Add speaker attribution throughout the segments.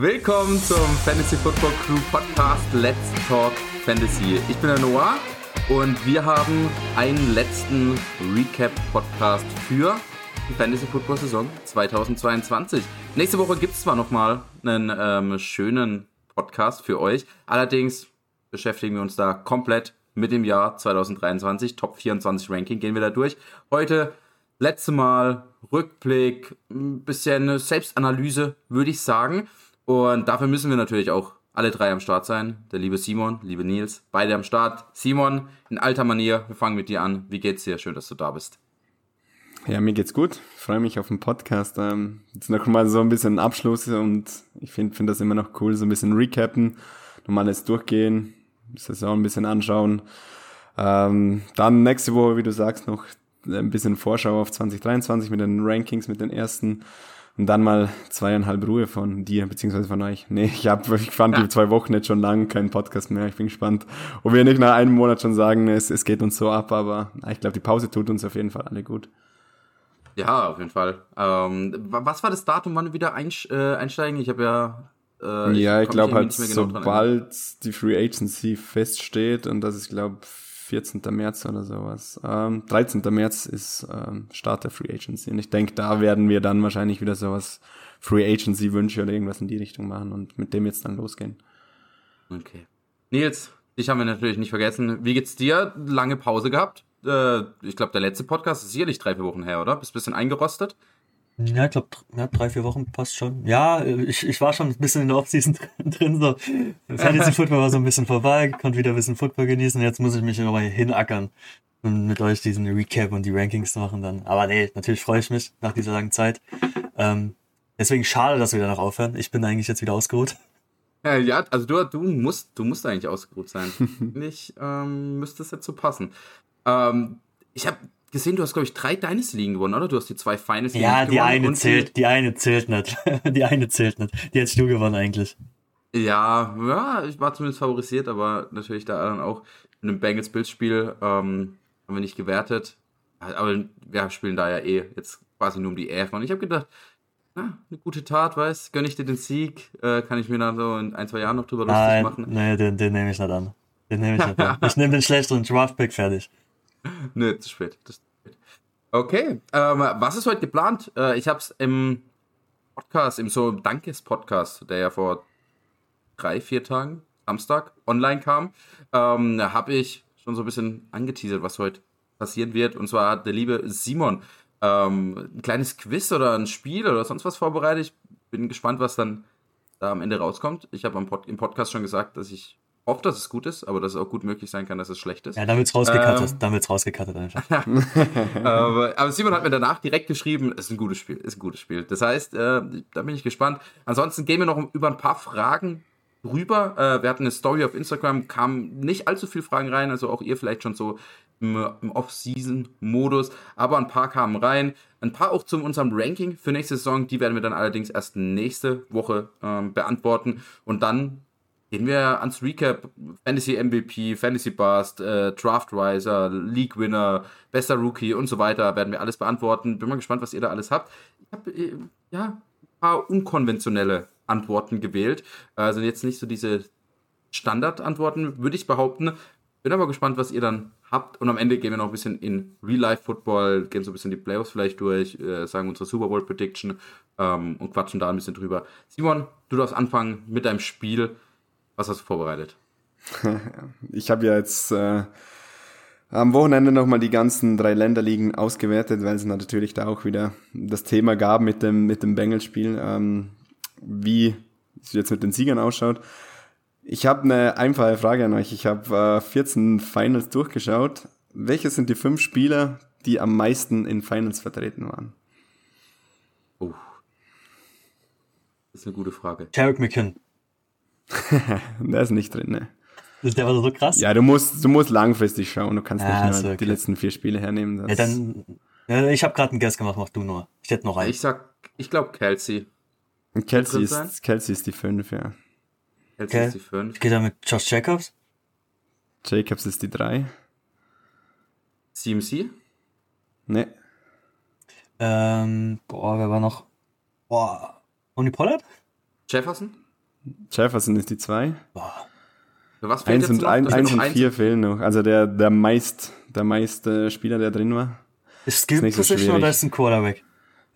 Speaker 1: Willkommen zum Fantasy Football Crew Podcast Let's Talk Fantasy. Ich bin der Noah und wir haben einen letzten Recap-Podcast für die Fantasy Football Saison 2022. Nächste Woche gibt es zwar nochmal einen ähm, schönen Podcast für euch, allerdings beschäftigen wir uns da komplett mit dem Jahr 2023. Top 24 Ranking gehen wir da durch. Heute letzte Mal Rückblick, ein bisschen Selbstanalyse, würde ich sagen. Und dafür müssen wir natürlich auch alle drei am Start sein. Der liebe Simon, liebe Nils, beide am Start. Simon, in alter Manier, wir fangen mit dir an. Wie geht's dir? Schön, dass du da bist.
Speaker 2: Ja, mir geht's gut. Ich freue mich auf den Podcast. Ähm, jetzt noch mal so ein bisschen Abschluss und ich finde find das immer noch cool, so ein bisschen recappen, normales durchgehen, Saison ein bisschen anschauen. Ähm, dann nächste Woche, wie du sagst, noch ein bisschen Vorschau auf 2023 mit den Rankings, mit den ersten. Und dann mal zweieinhalb Ruhe von dir, beziehungsweise von euch. Nee, ich, hab, ich fand die zwei Wochen jetzt schon lang keinen Podcast mehr. Ich bin gespannt, ob wir nicht nach einem Monat schon sagen, es, es geht uns so ab, aber ich glaube, die Pause tut uns auf jeden Fall alle gut.
Speaker 1: Ja, auf jeden Fall. Ähm, was war das Datum, wann wir wieder äh, einsteigen? Ich habe ja
Speaker 2: äh, ja, ich, ich glaube halt, genau sobald die Free Agency feststeht, und das ist, glaube 14. März oder sowas. Ähm, 13. März ist ähm, Start der Free Agency. Und ich denke, da werden wir dann wahrscheinlich wieder sowas Free Agency Wünsche oder irgendwas in die Richtung machen und mit dem jetzt dann losgehen.
Speaker 1: Okay. Nils, dich haben wir natürlich nicht vergessen. Wie geht's dir? Lange Pause gehabt? Äh, ich glaube, der letzte Podcast ist sicherlich drei, vier Wochen her, oder? Bist ein bisschen eingerostet?
Speaker 3: Ja, ich glaube, ja, drei, vier Wochen passt schon. Ja, ich, ich war schon ein bisschen in der Offseason drin. So. Fantasy Football war so ein bisschen vorbei, konnte wieder ein bisschen Football genießen. Jetzt muss ich mich nochmal hinackern und mit euch diesen Recap und die Rankings machen dann. Aber nee, natürlich freue ich mich nach dieser langen Zeit. Ähm, deswegen schade, dass wir wieder noch aufhören. Ich bin eigentlich jetzt wieder ausgeruht.
Speaker 1: Ja, ja also du, du musst, du musst eigentlich ausgeruht sein. Nicht ähm, müsste es jetzt so passen. Ähm, ich habe gesehen, du hast, glaube ich, drei Dynasty Ligen gewonnen, oder? Du hast die zwei Finals
Speaker 3: ja, gewonnen. Ja, die eine zählt, die eine zählt nicht. die eine zählt nicht. Die hättest du gewonnen eigentlich.
Speaker 1: Ja, ja, ich war zumindest favorisiert, aber natürlich da dann auch in einem Bengals Bildspiel ähm, haben wir nicht gewertet. Aber wir spielen da ja eh jetzt quasi nur um die Ehre. Und ich habe gedacht, na, eine gute Tat, weißt gönn ich dir den Sieg, äh, kann ich mir dann so in ein, zwei Jahren noch drüber
Speaker 3: Nein, lustig machen. Nee, den, den nehme ich nicht an. Den nehme ich nicht an. Ich nehme den schlechteren Draft-Pick fertig.
Speaker 1: Nö, zu spät. Das, Okay, ähm, was ist heute geplant? Äh, ich habe es im Podcast, im so Dankes-Podcast, der ja vor drei, vier Tagen, Samstag, online kam, ähm, habe ich schon so ein bisschen angeteasert, was heute passieren wird. Und zwar hat der liebe Simon ähm, ein kleines Quiz oder ein Spiel oder sonst was vorbereitet. Ich bin gespannt, was dann da am Ende rauskommt. Ich habe Pod im Podcast schon gesagt, dass ich hoffe, dass es gut ist, aber dass es auch gut möglich sein kann, dass es schlecht ist.
Speaker 3: Ja, dann wird's rausgekattet. Ähm, dann wird's rausgekattet einfach.
Speaker 1: aber, aber, Simon hat mir danach direkt geschrieben, es ist ein gutes Spiel, ist ein gutes Spiel. Das heißt, äh, da bin ich gespannt. Ansonsten gehen wir noch über ein paar Fragen rüber. Äh, wir hatten eine Story auf Instagram, kamen nicht allzu viele Fragen rein, also auch ihr vielleicht schon so im, im Off-Season-Modus, aber ein paar kamen rein. Ein paar auch zu unserem Ranking für nächste Saison, die werden wir dann allerdings erst nächste Woche ähm, beantworten und dann Gehen wir ans Recap. Fantasy MVP, Fantasy Bust, äh, Draft Riser, League Winner, bester Rookie und so weiter. Werden wir alles beantworten. Bin mal gespannt, was ihr da alles habt. Ich habe äh, ja ein paar unkonventionelle Antworten gewählt. Also jetzt nicht so diese Standardantworten, würde ich behaupten. Bin aber gespannt, was ihr dann habt. Und am Ende gehen wir noch ein bisschen in Real-Life-Football, gehen so ein bisschen die Playoffs vielleicht durch, äh, sagen unsere Super Bowl-Prediction ähm, und quatschen da ein bisschen drüber. Simon, du darfst anfangen mit deinem Spiel. Was hast du vorbereitet?
Speaker 2: Ich habe ja jetzt äh, am Wochenende nochmal die ganzen drei Länderligen ausgewertet, weil es natürlich da auch wieder das Thema gab mit dem, mit dem Bengals-Spiel, ähm, wie es jetzt mit den Siegern ausschaut. Ich habe eine einfache Frage an euch. Ich habe äh, 14 Finals durchgeschaut. Welche sind die fünf Spieler, die am meisten in Finals vertreten waren?
Speaker 1: Oh. Das ist eine gute Frage.
Speaker 3: Tarek McKinn.
Speaker 2: der ist nicht drin, ne?
Speaker 3: Der war so krass.
Speaker 2: Ja, du musst, du musst langfristig schauen. Du kannst ja, nicht nur okay. die letzten vier Spiele hernehmen.
Speaker 3: ja, dann, ja, ich habe gerade einen Guess gemacht, mach du nur. Ich hätte noch einen.
Speaker 1: Ich sag, ich glaube Kelsey.
Speaker 2: Kelsey ist, Kelsey ist die 5, ja.
Speaker 1: Kelsey okay. ist die 5.
Speaker 3: Geht er mit Josh Jacobs?
Speaker 2: Jacobs ist die 3.
Speaker 1: CMC?
Speaker 2: Ne.
Speaker 3: Ähm, boah, wer war noch? Boah, Tony Pollard?
Speaker 1: Jefferson?
Speaker 2: Jefferson ist die 2.
Speaker 3: Boah.
Speaker 1: Was fehlt
Speaker 2: Eins
Speaker 1: jetzt
Speaker 2: und,
Speaker 1: noch?
Speaker 2: ein, eins
Speaker 1: ist
Speaker 2: und
Speaker 1: noch
Speaker 2: vier fehlen noch. Also der, der meist, der meist äh, Spieler, der drin war.
Speaker 3: Ist Skill
Speaker 2: so
Speaker 3: Position
Speaker 2: schwierig.
Speaker 3: oder ist ein Quarterback?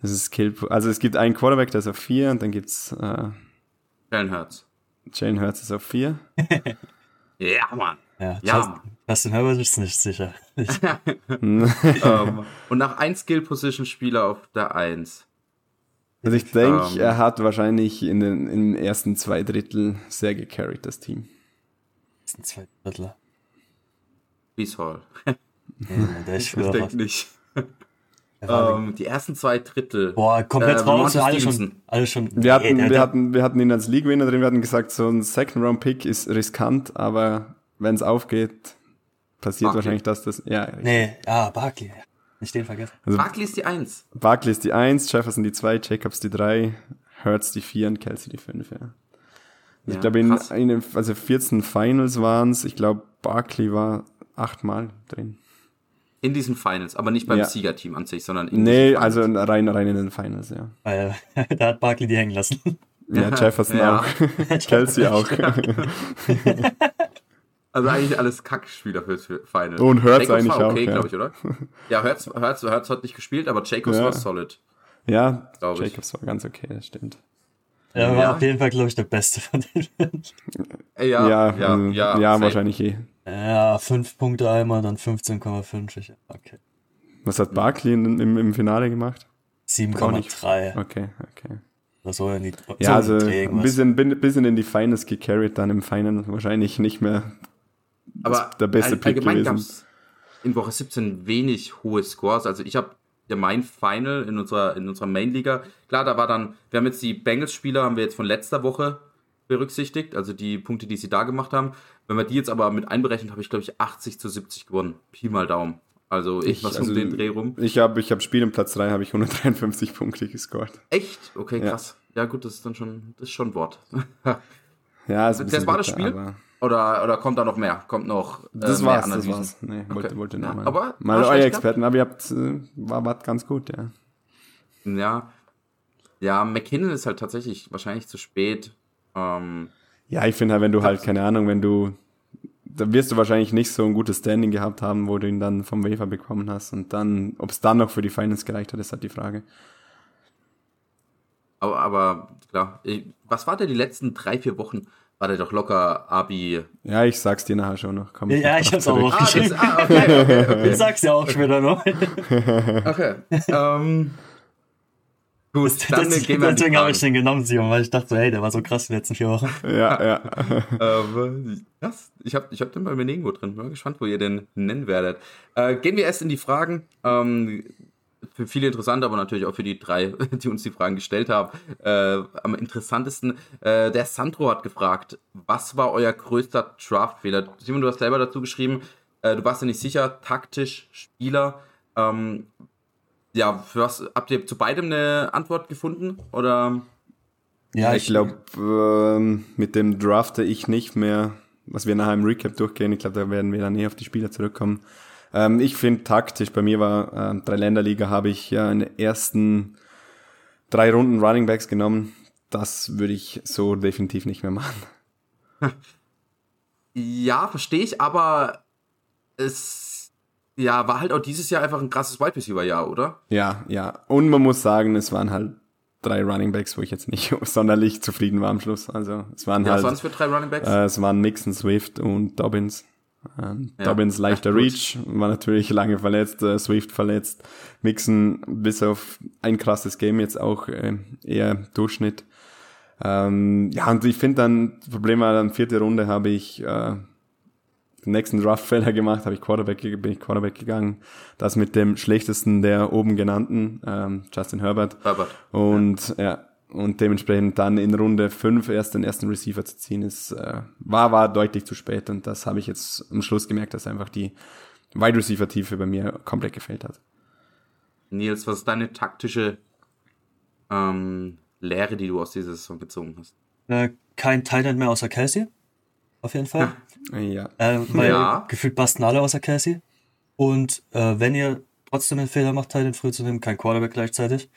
Speaker 2: Das ist Skill. Also es gibt einen Quarterback, der ist auf 4 und dann gibt's äh,
Speaker 1: Jalen Hurts.
Speaker 2: Jalen Hurts ist auf 4.
Speaker 1: Ja, Mann.
Speaker 3: Ja,
Speaker 1: Ja.
Speaker 3: Justin, Justin Herbert ist nicht sicher. Ich,
Speaker 1: ähm, und nach ein Skill-Position-Spieler auf der 1.
Speaker 2: Also ich denke,
Speaker 1: Ähm.
Speaker 2: er hat wahrscheinlich in den im ersten zwei Drittel sehr gecarried, das Team.
Speaker 3: ist ein Zweitrittler.
Speaker 1: Brees Hall.
Speaker 3: Nee, der ist
Speaker 1: Ich denke nicht. Ähm, die ersten zwei Drittel.
Speaker 3: Boah, komplett
Speaker 1: Äh,
Speaker 3: raus. Alle schon, alle schon.
Speaker 2: Wir hatten, wir hatten, wir hatten ihn als League-Winner drin, wir hatten gesagt, so ein Second-Round-Pick ist riskant, aber wenn es aufgeht, passiert
Speaker 1: Barkley.
Speaker 2: wahrscheinlich das, das, ja. richtig.
Speaker 3: Nee, ja, Barkley. Nicht den vergessen.
Speaker 2: Also
Speaker 1: Barkley ist die 1.
Speaker 2: Barkley ist die 1, Jefferson die 2, Jacobs die 3, Hurts die 4 und Kelsey die 5, ja. Also
Speaker 1: Ja,
Speaker 2: ich glaube, in, in, den- also 14 Finals waren es, ich glaube, Barkley war achtmal drin.
Speaker 1: In diesen Finals, aber nicht beim
Speaker 2: Ja.
Speaker 1: Siegerteam an sich, sondern in
Speaker 2: Nee,
Speaker 1: diesen
Speaker 2: also
Speaker 1: Finals.
Speaker 2: rein, rein in den Finals, ja.
Speaker 3: Weil da hat Barkley die hängen lassen.
Speaker 2: Ja, Jefferson
Speaker 1: Ja.
Speaker 2: auch. Kelsey auch.
Speaker 1: Also eigentlich alles Kackspieler fürs Final.
Speaker 2: Und Hurts
Speaker 1: Jacobs
Speaker 2: eigentlich
Speaker 1: war okay,
Speaker 2: auch, ja.
Speaker 1: glaube ich, oder? Ja, Hurts, Hurts, Hurts hat nicht gespielt, aber Jacobs
Speaker 2: Ja.
Speaker 1: war solid.
Speaker 2: ja,
Speaker 1: Glaub ich.
Speaker 2: Jacobs war ganz okay, das stimmt.
Speaker 3: Er war
Speaker 1: Ja.
Speaker 3: auf jeden Fall, glaube ich, der Beste von den.
Speaker 1: Äh, Ja,
Speaker 2: Ja,
Speaker 1: ja,
Speaker 2: also,
Speaker 1: ja,
Speaker 2: ja, wahrscheinlich eh.
Speaker 3: ja, fünf Punkte einmal, dann 15,5. Ich- Okay.
Speaker 2: Was hat Barkley in, im, im Finale gemacht?
Speaker 3: 7,3.
Speaker 2: Okay, okay.
Speaker 3: Oder so in die
Speaker 2: Ja,
Speaker 3: so
Speaker 2: also ein bisschen, bisschen in die Finals gecarried, dann im Final wahrscheinlich nicht mehr
Speaker 1: Aber
Speaker 2: der beste
Speaker 1: all- allgemein
Speaker 2: gewesen.
Speaker 1: gab's in Woche 17 wenig hohe Scores. Also ich habe ja mein Final in unserer, in unserer Main-Liga. Klar, da war dann, wir haben jetzt die Bengals-Spieler, haben wir jetzt von letzter Woche berücksichtigt, also die Punkte, die sie da gemacht haben. Wenn wir die jetzt aber mit einberechnet, habe ich, glaube ich, 80 zu 70 gewonnen. Pi mal Daumen. Also ich, was
Speaker 2: also
Speaker 1: um den Dreh rum.
Speaker 2: Ich habe ich hab Spiel im Platz 3, habe ich 153 Punkte gescored.
Speaker 1: Echt? Okay,
Speaker 2: Ja.
Speaker 1: krass. Ja. gut, das ist dann schon, das ist schon ein Wort.
Speaker 2: Ja, ist ein
Speaker 1: Das
Speaker 2: bisschen
Speaker 1: war das
Speaker 2: bitter,
Speaker 1: Spiel? Oder, oder kommt da noch mehr? Kommt noch äh,
Speaker 2: Das
Speaker 1: mehr
Speaker 2: war's, das
Speaker 1: Analysen?
Speaker 2: war's. Nee, wollte,
Speaker 1: Okay.
Speaker 2: wollte
Speaker 1: Ja,
Speaker 2: nur mal,
Speaker 1: aber
Speaker 2: mal euer Experten, aber ihr habt, äh, war, war ganz gut, ja.
Speaker 1: Ja. Ja, McKinnon ist halt tatsächlich wahrscheinlich zu spät. Ähm,
Speaker 2: Ja, ich finde halt, wenn du halt, keine Ahnung, wenn du, da wirst du wahrscheinlich nicht so ein gutes Standing gehabt haben, wo du ihn dann vom Wafer bekommen hast und dann, ob es dann noch für die Finals gereicht hat, ist halt die Frage.
Speaker 1: aber, aber klar, ich, was war der die letzten drei, vier Wochen? War der doch locker Abi.
Speaker 2: Ja, ich sag's dir nachher schon noch. Komm
Speaker 3: Ja,
Speaker 2: noch
Speaker 3: ich hab's auch
Speaker 2: zurück.
Speaker 1: Ah, das,
Speaker 3: Geschrieben.
Speaker 1: ah okay, okay, okay.
Speaker 3: Ich sag's ja auch später noch.
Speaker 1: okay. ähm, gut, dann
Speaker 3: Das-
Speaker 1: gehen wir
Speaker 3: Deswegen habe ich den genommen, Simon, weil ich dachte, so, hey, der war so krass die letzten vier Wochen.
Speaker 2: Ja, ja.
Speaker 1: Ähm, krass. Ich habe ich hab den bei mir nirgendwo drin. Bin mal gespannt, wo ihr den nennen werdet. Äh, gehen wir erst in die Fragen. Ähm, für viele interessant, aber natürlich auch für die drei, die uns die Fragen gestellt haben. Äh, am interessantesten, äh, der Sandro hat gefragt, was war euer größter Draftfehler? Simon, du hast selber dazu geschrieben, äh, du warst ja nicht sicher, taktisch, Spieler. Ähm, ja, was habt ihr zu beidem eine Antwort gefunden? Oder
Speaker 2: Ja, ich glaube, ähm, mit dem drafte ich nicht mehr, was wir nachher im Recap durchgehen. Ich glaube, da werden wir dann eh auf die Spieler zurückkommen. Ähm, ich finde taktisch, bei mir war ähm, drei Länderliga, habe ich ja in den ersten drei Runden Running Backs genommen. Das würde ich so definitiv nicht mehr machen.
Speaker 1: Ja, verstehe ich, aber es ja, war halt auch dieses Jahr einfach ein krasses Wide Receiver Jahr, oder?
Speaker 2: Ja, ja. Und man muss sagen, es waren halt drei Running Backs, wo ich jetzt nicht sonderlich zufrieden war am Schluss. Also es waren
Speaker 1: Ja, was
Speaker 2: halt,
Speaker 1: waren es für drei Running Backs?
Speaker 2: äh, es waren Mixon, Swift und Dobbins.
Speaker 1: Ja.
Speaker 2: Dobbins leichter
Speaker 1: Ach.
Speaker 2: Reach, war natürlich lange verletzt, äh, Swift verletzt, Mixon bis auf ein krasses Game jetzt auch äh, eher Durchschnitt. Ähm, ja, und ich finde dann, das Problem war dann, vierte Runde habe ich äh, den nächsten Draft-Fehler gemacht, habe ich Quarterback, bin ich Quarterback gegangen. Das mit dem schlechtesten der oben genannten, ähm, Justin Herbert.
Speaker 1: Herbert.
Speaker 2: Und ja. Und dementsprechend dann in Runde 5 erst den ersten Receiver zu ziehen, ist, äh, war, war deutlich zu spät. Und das habe ich jetzt am Schluss gemerkt, dass einfach die Wide Receiver Tiefe bei mir komplett gefehlt hat.
Speaker 1: Nils, was ist deine taktische ähm, Lehre, die du aus dieser Saison gezogen hast?
Speaker 3: Äh, kein Titan mehr außer Kelsey. Auf jeden Fall.
Speaker 2: Ja.
Speaker 3: Äh, weil
Speaker 1: Ja.
Speaker 3: gefühlt passen alle außer Casey. Und äh, wenn ihr trotzdem einen Fehler macht, Titan früh zu nehmen, kein Quarterback gleichzeitig.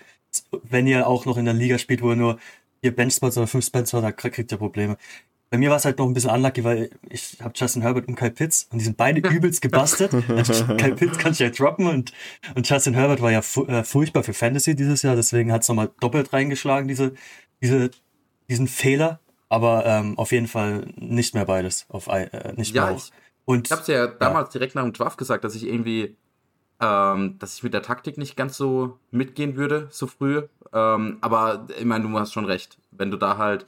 Speaker 3: Wenn ihr auch noch in der Liga spielt, wo ihr nur vier Benchspots oder fünf Benchspots, da kriegt er Probleme. Bei mir war es halt noch ein bisschen unlucky, weil ich habe Justin Herbert und Kyle Pitts und die sind beide übelst gebastelt. also Kyle Pitts kann ich ja droppen und, und Justin Herbert war ja fu äh, furchtbar für Fantasy dieses Jahr, deswegen hat es nochmal doppelt reingeschlagen, diese, diese, diesen Fehler. Aber ähm, auf jeden Fall nicht mehr beides. Auf, äh, nicht
Speaker 1: ja,
Speaker 3: mehr
Speaker 1: ich, und, ich habe es ja damals ja. direkt nach dem Draft gesagt, dass ich irgendwie, ähm, dass ich mit der Taktik nicht ganz so mitgehen würde, so früh. Ähm, aber ich meine, du hast schon recht. Wenn du da halt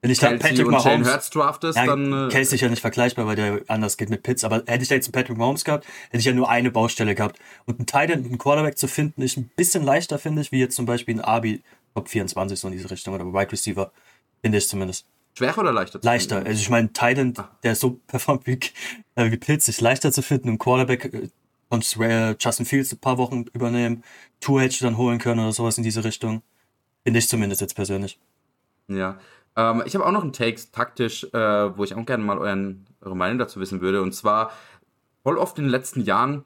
Speaker 3: wenn ich
Speaker 1: Kelsey da Patrick und Mahomes, Jane Hurts draftest,
Speaker 3: ja,
Speaker 1: dann.
Speaker 3: Äh, Kelsey ist ja nicht vergleichbar, weil der anders geht mit Pitts. Aber hätte ich da jetzt einen Patrick Mahomes gehabt, hätte ich ja nur eine Baustelle gehabt. Und einen Titan, einen Quarterback zu finden, ist ein bisschen leichter, finde ich, wie jetzt zum Beispiel ein Abi Top 24 so in diese Richtung oder Wide Receiver, finde ich zumindest.
Speaker 1: Schwerer oder leichter?
Speaker 3: Leichter. Also ich meine, Titan, ah. der so performt wie, äh, wie Pitts, ist leichter zu finden. Ein Quarterback konntest äh, Justin Fields ein paar Wochen übernehmen, Two Hedge dann holen können oder sowas in diese Richtung. Finde ich zumindest jetzt persönlich.
Speaker 1: Ja, ähm, ich habe auch noch einen Take taktisch, äh, wo ich auch gerne mal euren, eure Meinung dazu wissen würde. Und zwar, voll oft in den letzten Jahren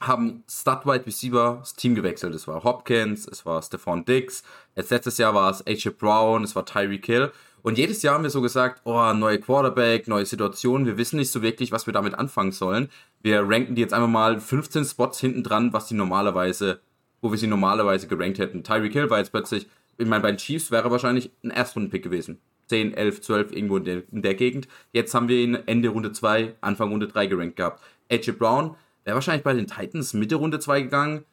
Speaker 1: haben Stud-Wide Receiver das Team gewechselt. Es war Hopkins, es war Stephon Diggs, jetzt letztes Jahr war es AJ Brown, es war Tyreek Hill. Und jedes Jahr haben wir so gesagt, oh, neue Quarterback, neue Situation, wir wissen nicht so wirklich, was wir damit anfangen sollen. Wir ranken die jetzt einfach mal 15 Spots hinten dran, was die normalerweise, wo wir sie normalerweise gerankt hätten. Tyreek Hill war jetzt plötzlich ich meine, bei den Chiefs wäre wahrscheinlich ein Erstrunden-Pick gewesen. 10, 11, 12, irgendwo in der, in der Gegend. Jetzt haben wir ihn Ende Runde 2, Anfang Runde 3 gerankt gehabt. AJ Brown wäre wahrscheinlich bei den Titans Mitte Runde 2 gegangen.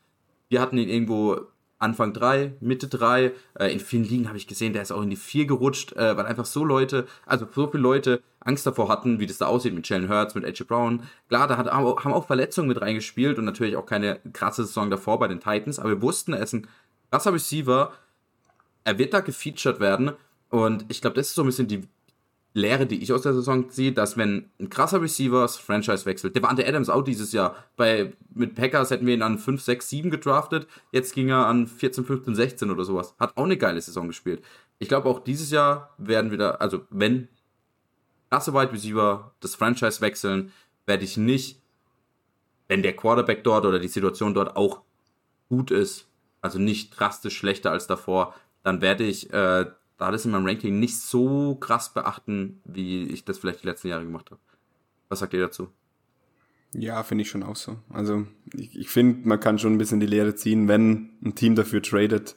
Speaker 1: Wir hatten ihn irgendwo Anfang 3, Mitte 3. Äh, in vielen Ligen habe ich gesehen, der ist auch in die 4 gerutscht, äh, weil einfach so Leute, also so viele Leute Angst davor hatten, wie das da aussieht mit Jalen Hurts, mit AJ Brown. Klar, da hat, haben auch Verletzungen mit reingespielt und natürlich auch keine krasse Saison davor bei den Titans, aber wir wussten, er ist ein krasser Receiver, er wird da gefeatured werden. Und ich glaube, das ist so ein bisschen die Lehre, die ich aus der Saison sehe, dass wenn ein krasser Receiver das Franchise wechselt, der war Ante Adams auch dieses Jahr. Bei, mit Packers hätten wir ihn an 5, 6, 7 gedraftet. Jetzt ging er an 14, 15, 16 oder sowas. Hat auch eine geile Saison gespielt. Ich glaube, auch dieses Jahr werden wir da, also wenn krasse Wide Receiver das Franchise wechseln, werde ich nicht, wenn der Quarterback dort oder die Situation dort auch gut ist, also nicht drastisch schlechter als davor, dann werde ich äh, das in meinem Ranking nicht so krass beachten, wie ich das vielleicht die letzten Jahre gemacht habe. Was sagt ihr dazu?
Speaker 2: Ja, finde ich schon auch so. Also ich, ich finde, man kann schon ein bisschen die Lehre ziehen, wenn ein Team dafür tradet,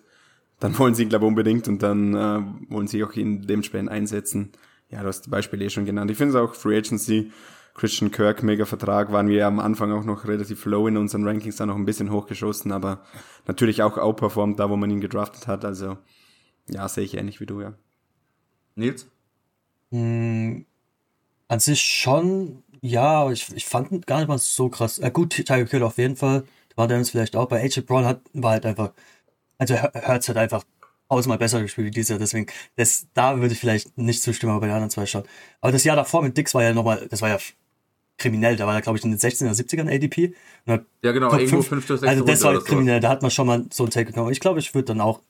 Speaker 2: dann wollen sie ihn, glaube ich, unbedingt und dann äh, wollen sie auch ihn dementsprechend einsetzen. Ja, du hast die Beispiele eh schon genannt. Ich finde es auch Free Agency, Christian Kirk, mega Vertrag, waren wir am Anfang auch noch relativ low in unseren Rankings, da noch ein bisschen hochgeschossen, aber natürlich auch outperformed da, wo man ihn gedraftet hat. Also ja, sehe ich ähnlich wie du, ja.
Speaker 1: Nils?
Speaker 3: Mm, an sich schon, ja, aber ich, ich fand gar nicht mal so krass. Äh, gut, Tiger Kill auf jeden Fall. War der uns vielleicht auch. Bei AJ Brown hat, war halt einfach, also Hertz hat einfach tausendmal besser gespielt wie dieses Jahr, deswegen, das, da würde ich vielleicht nicht zustimmen, aber bei den anderen zwei schon. Aber das Jahr davor mit Dix war ja nochmal, das war ja kriminell, da war er, glaube ich, in den 16er, 70ern ADP.
Speaker 1: Ja, genau, irgendwo 5. 6.
Speaker 3: Also das war kriminell, da hat man schon mal so ein Take genommen. Ich glaube, ich würde dann auch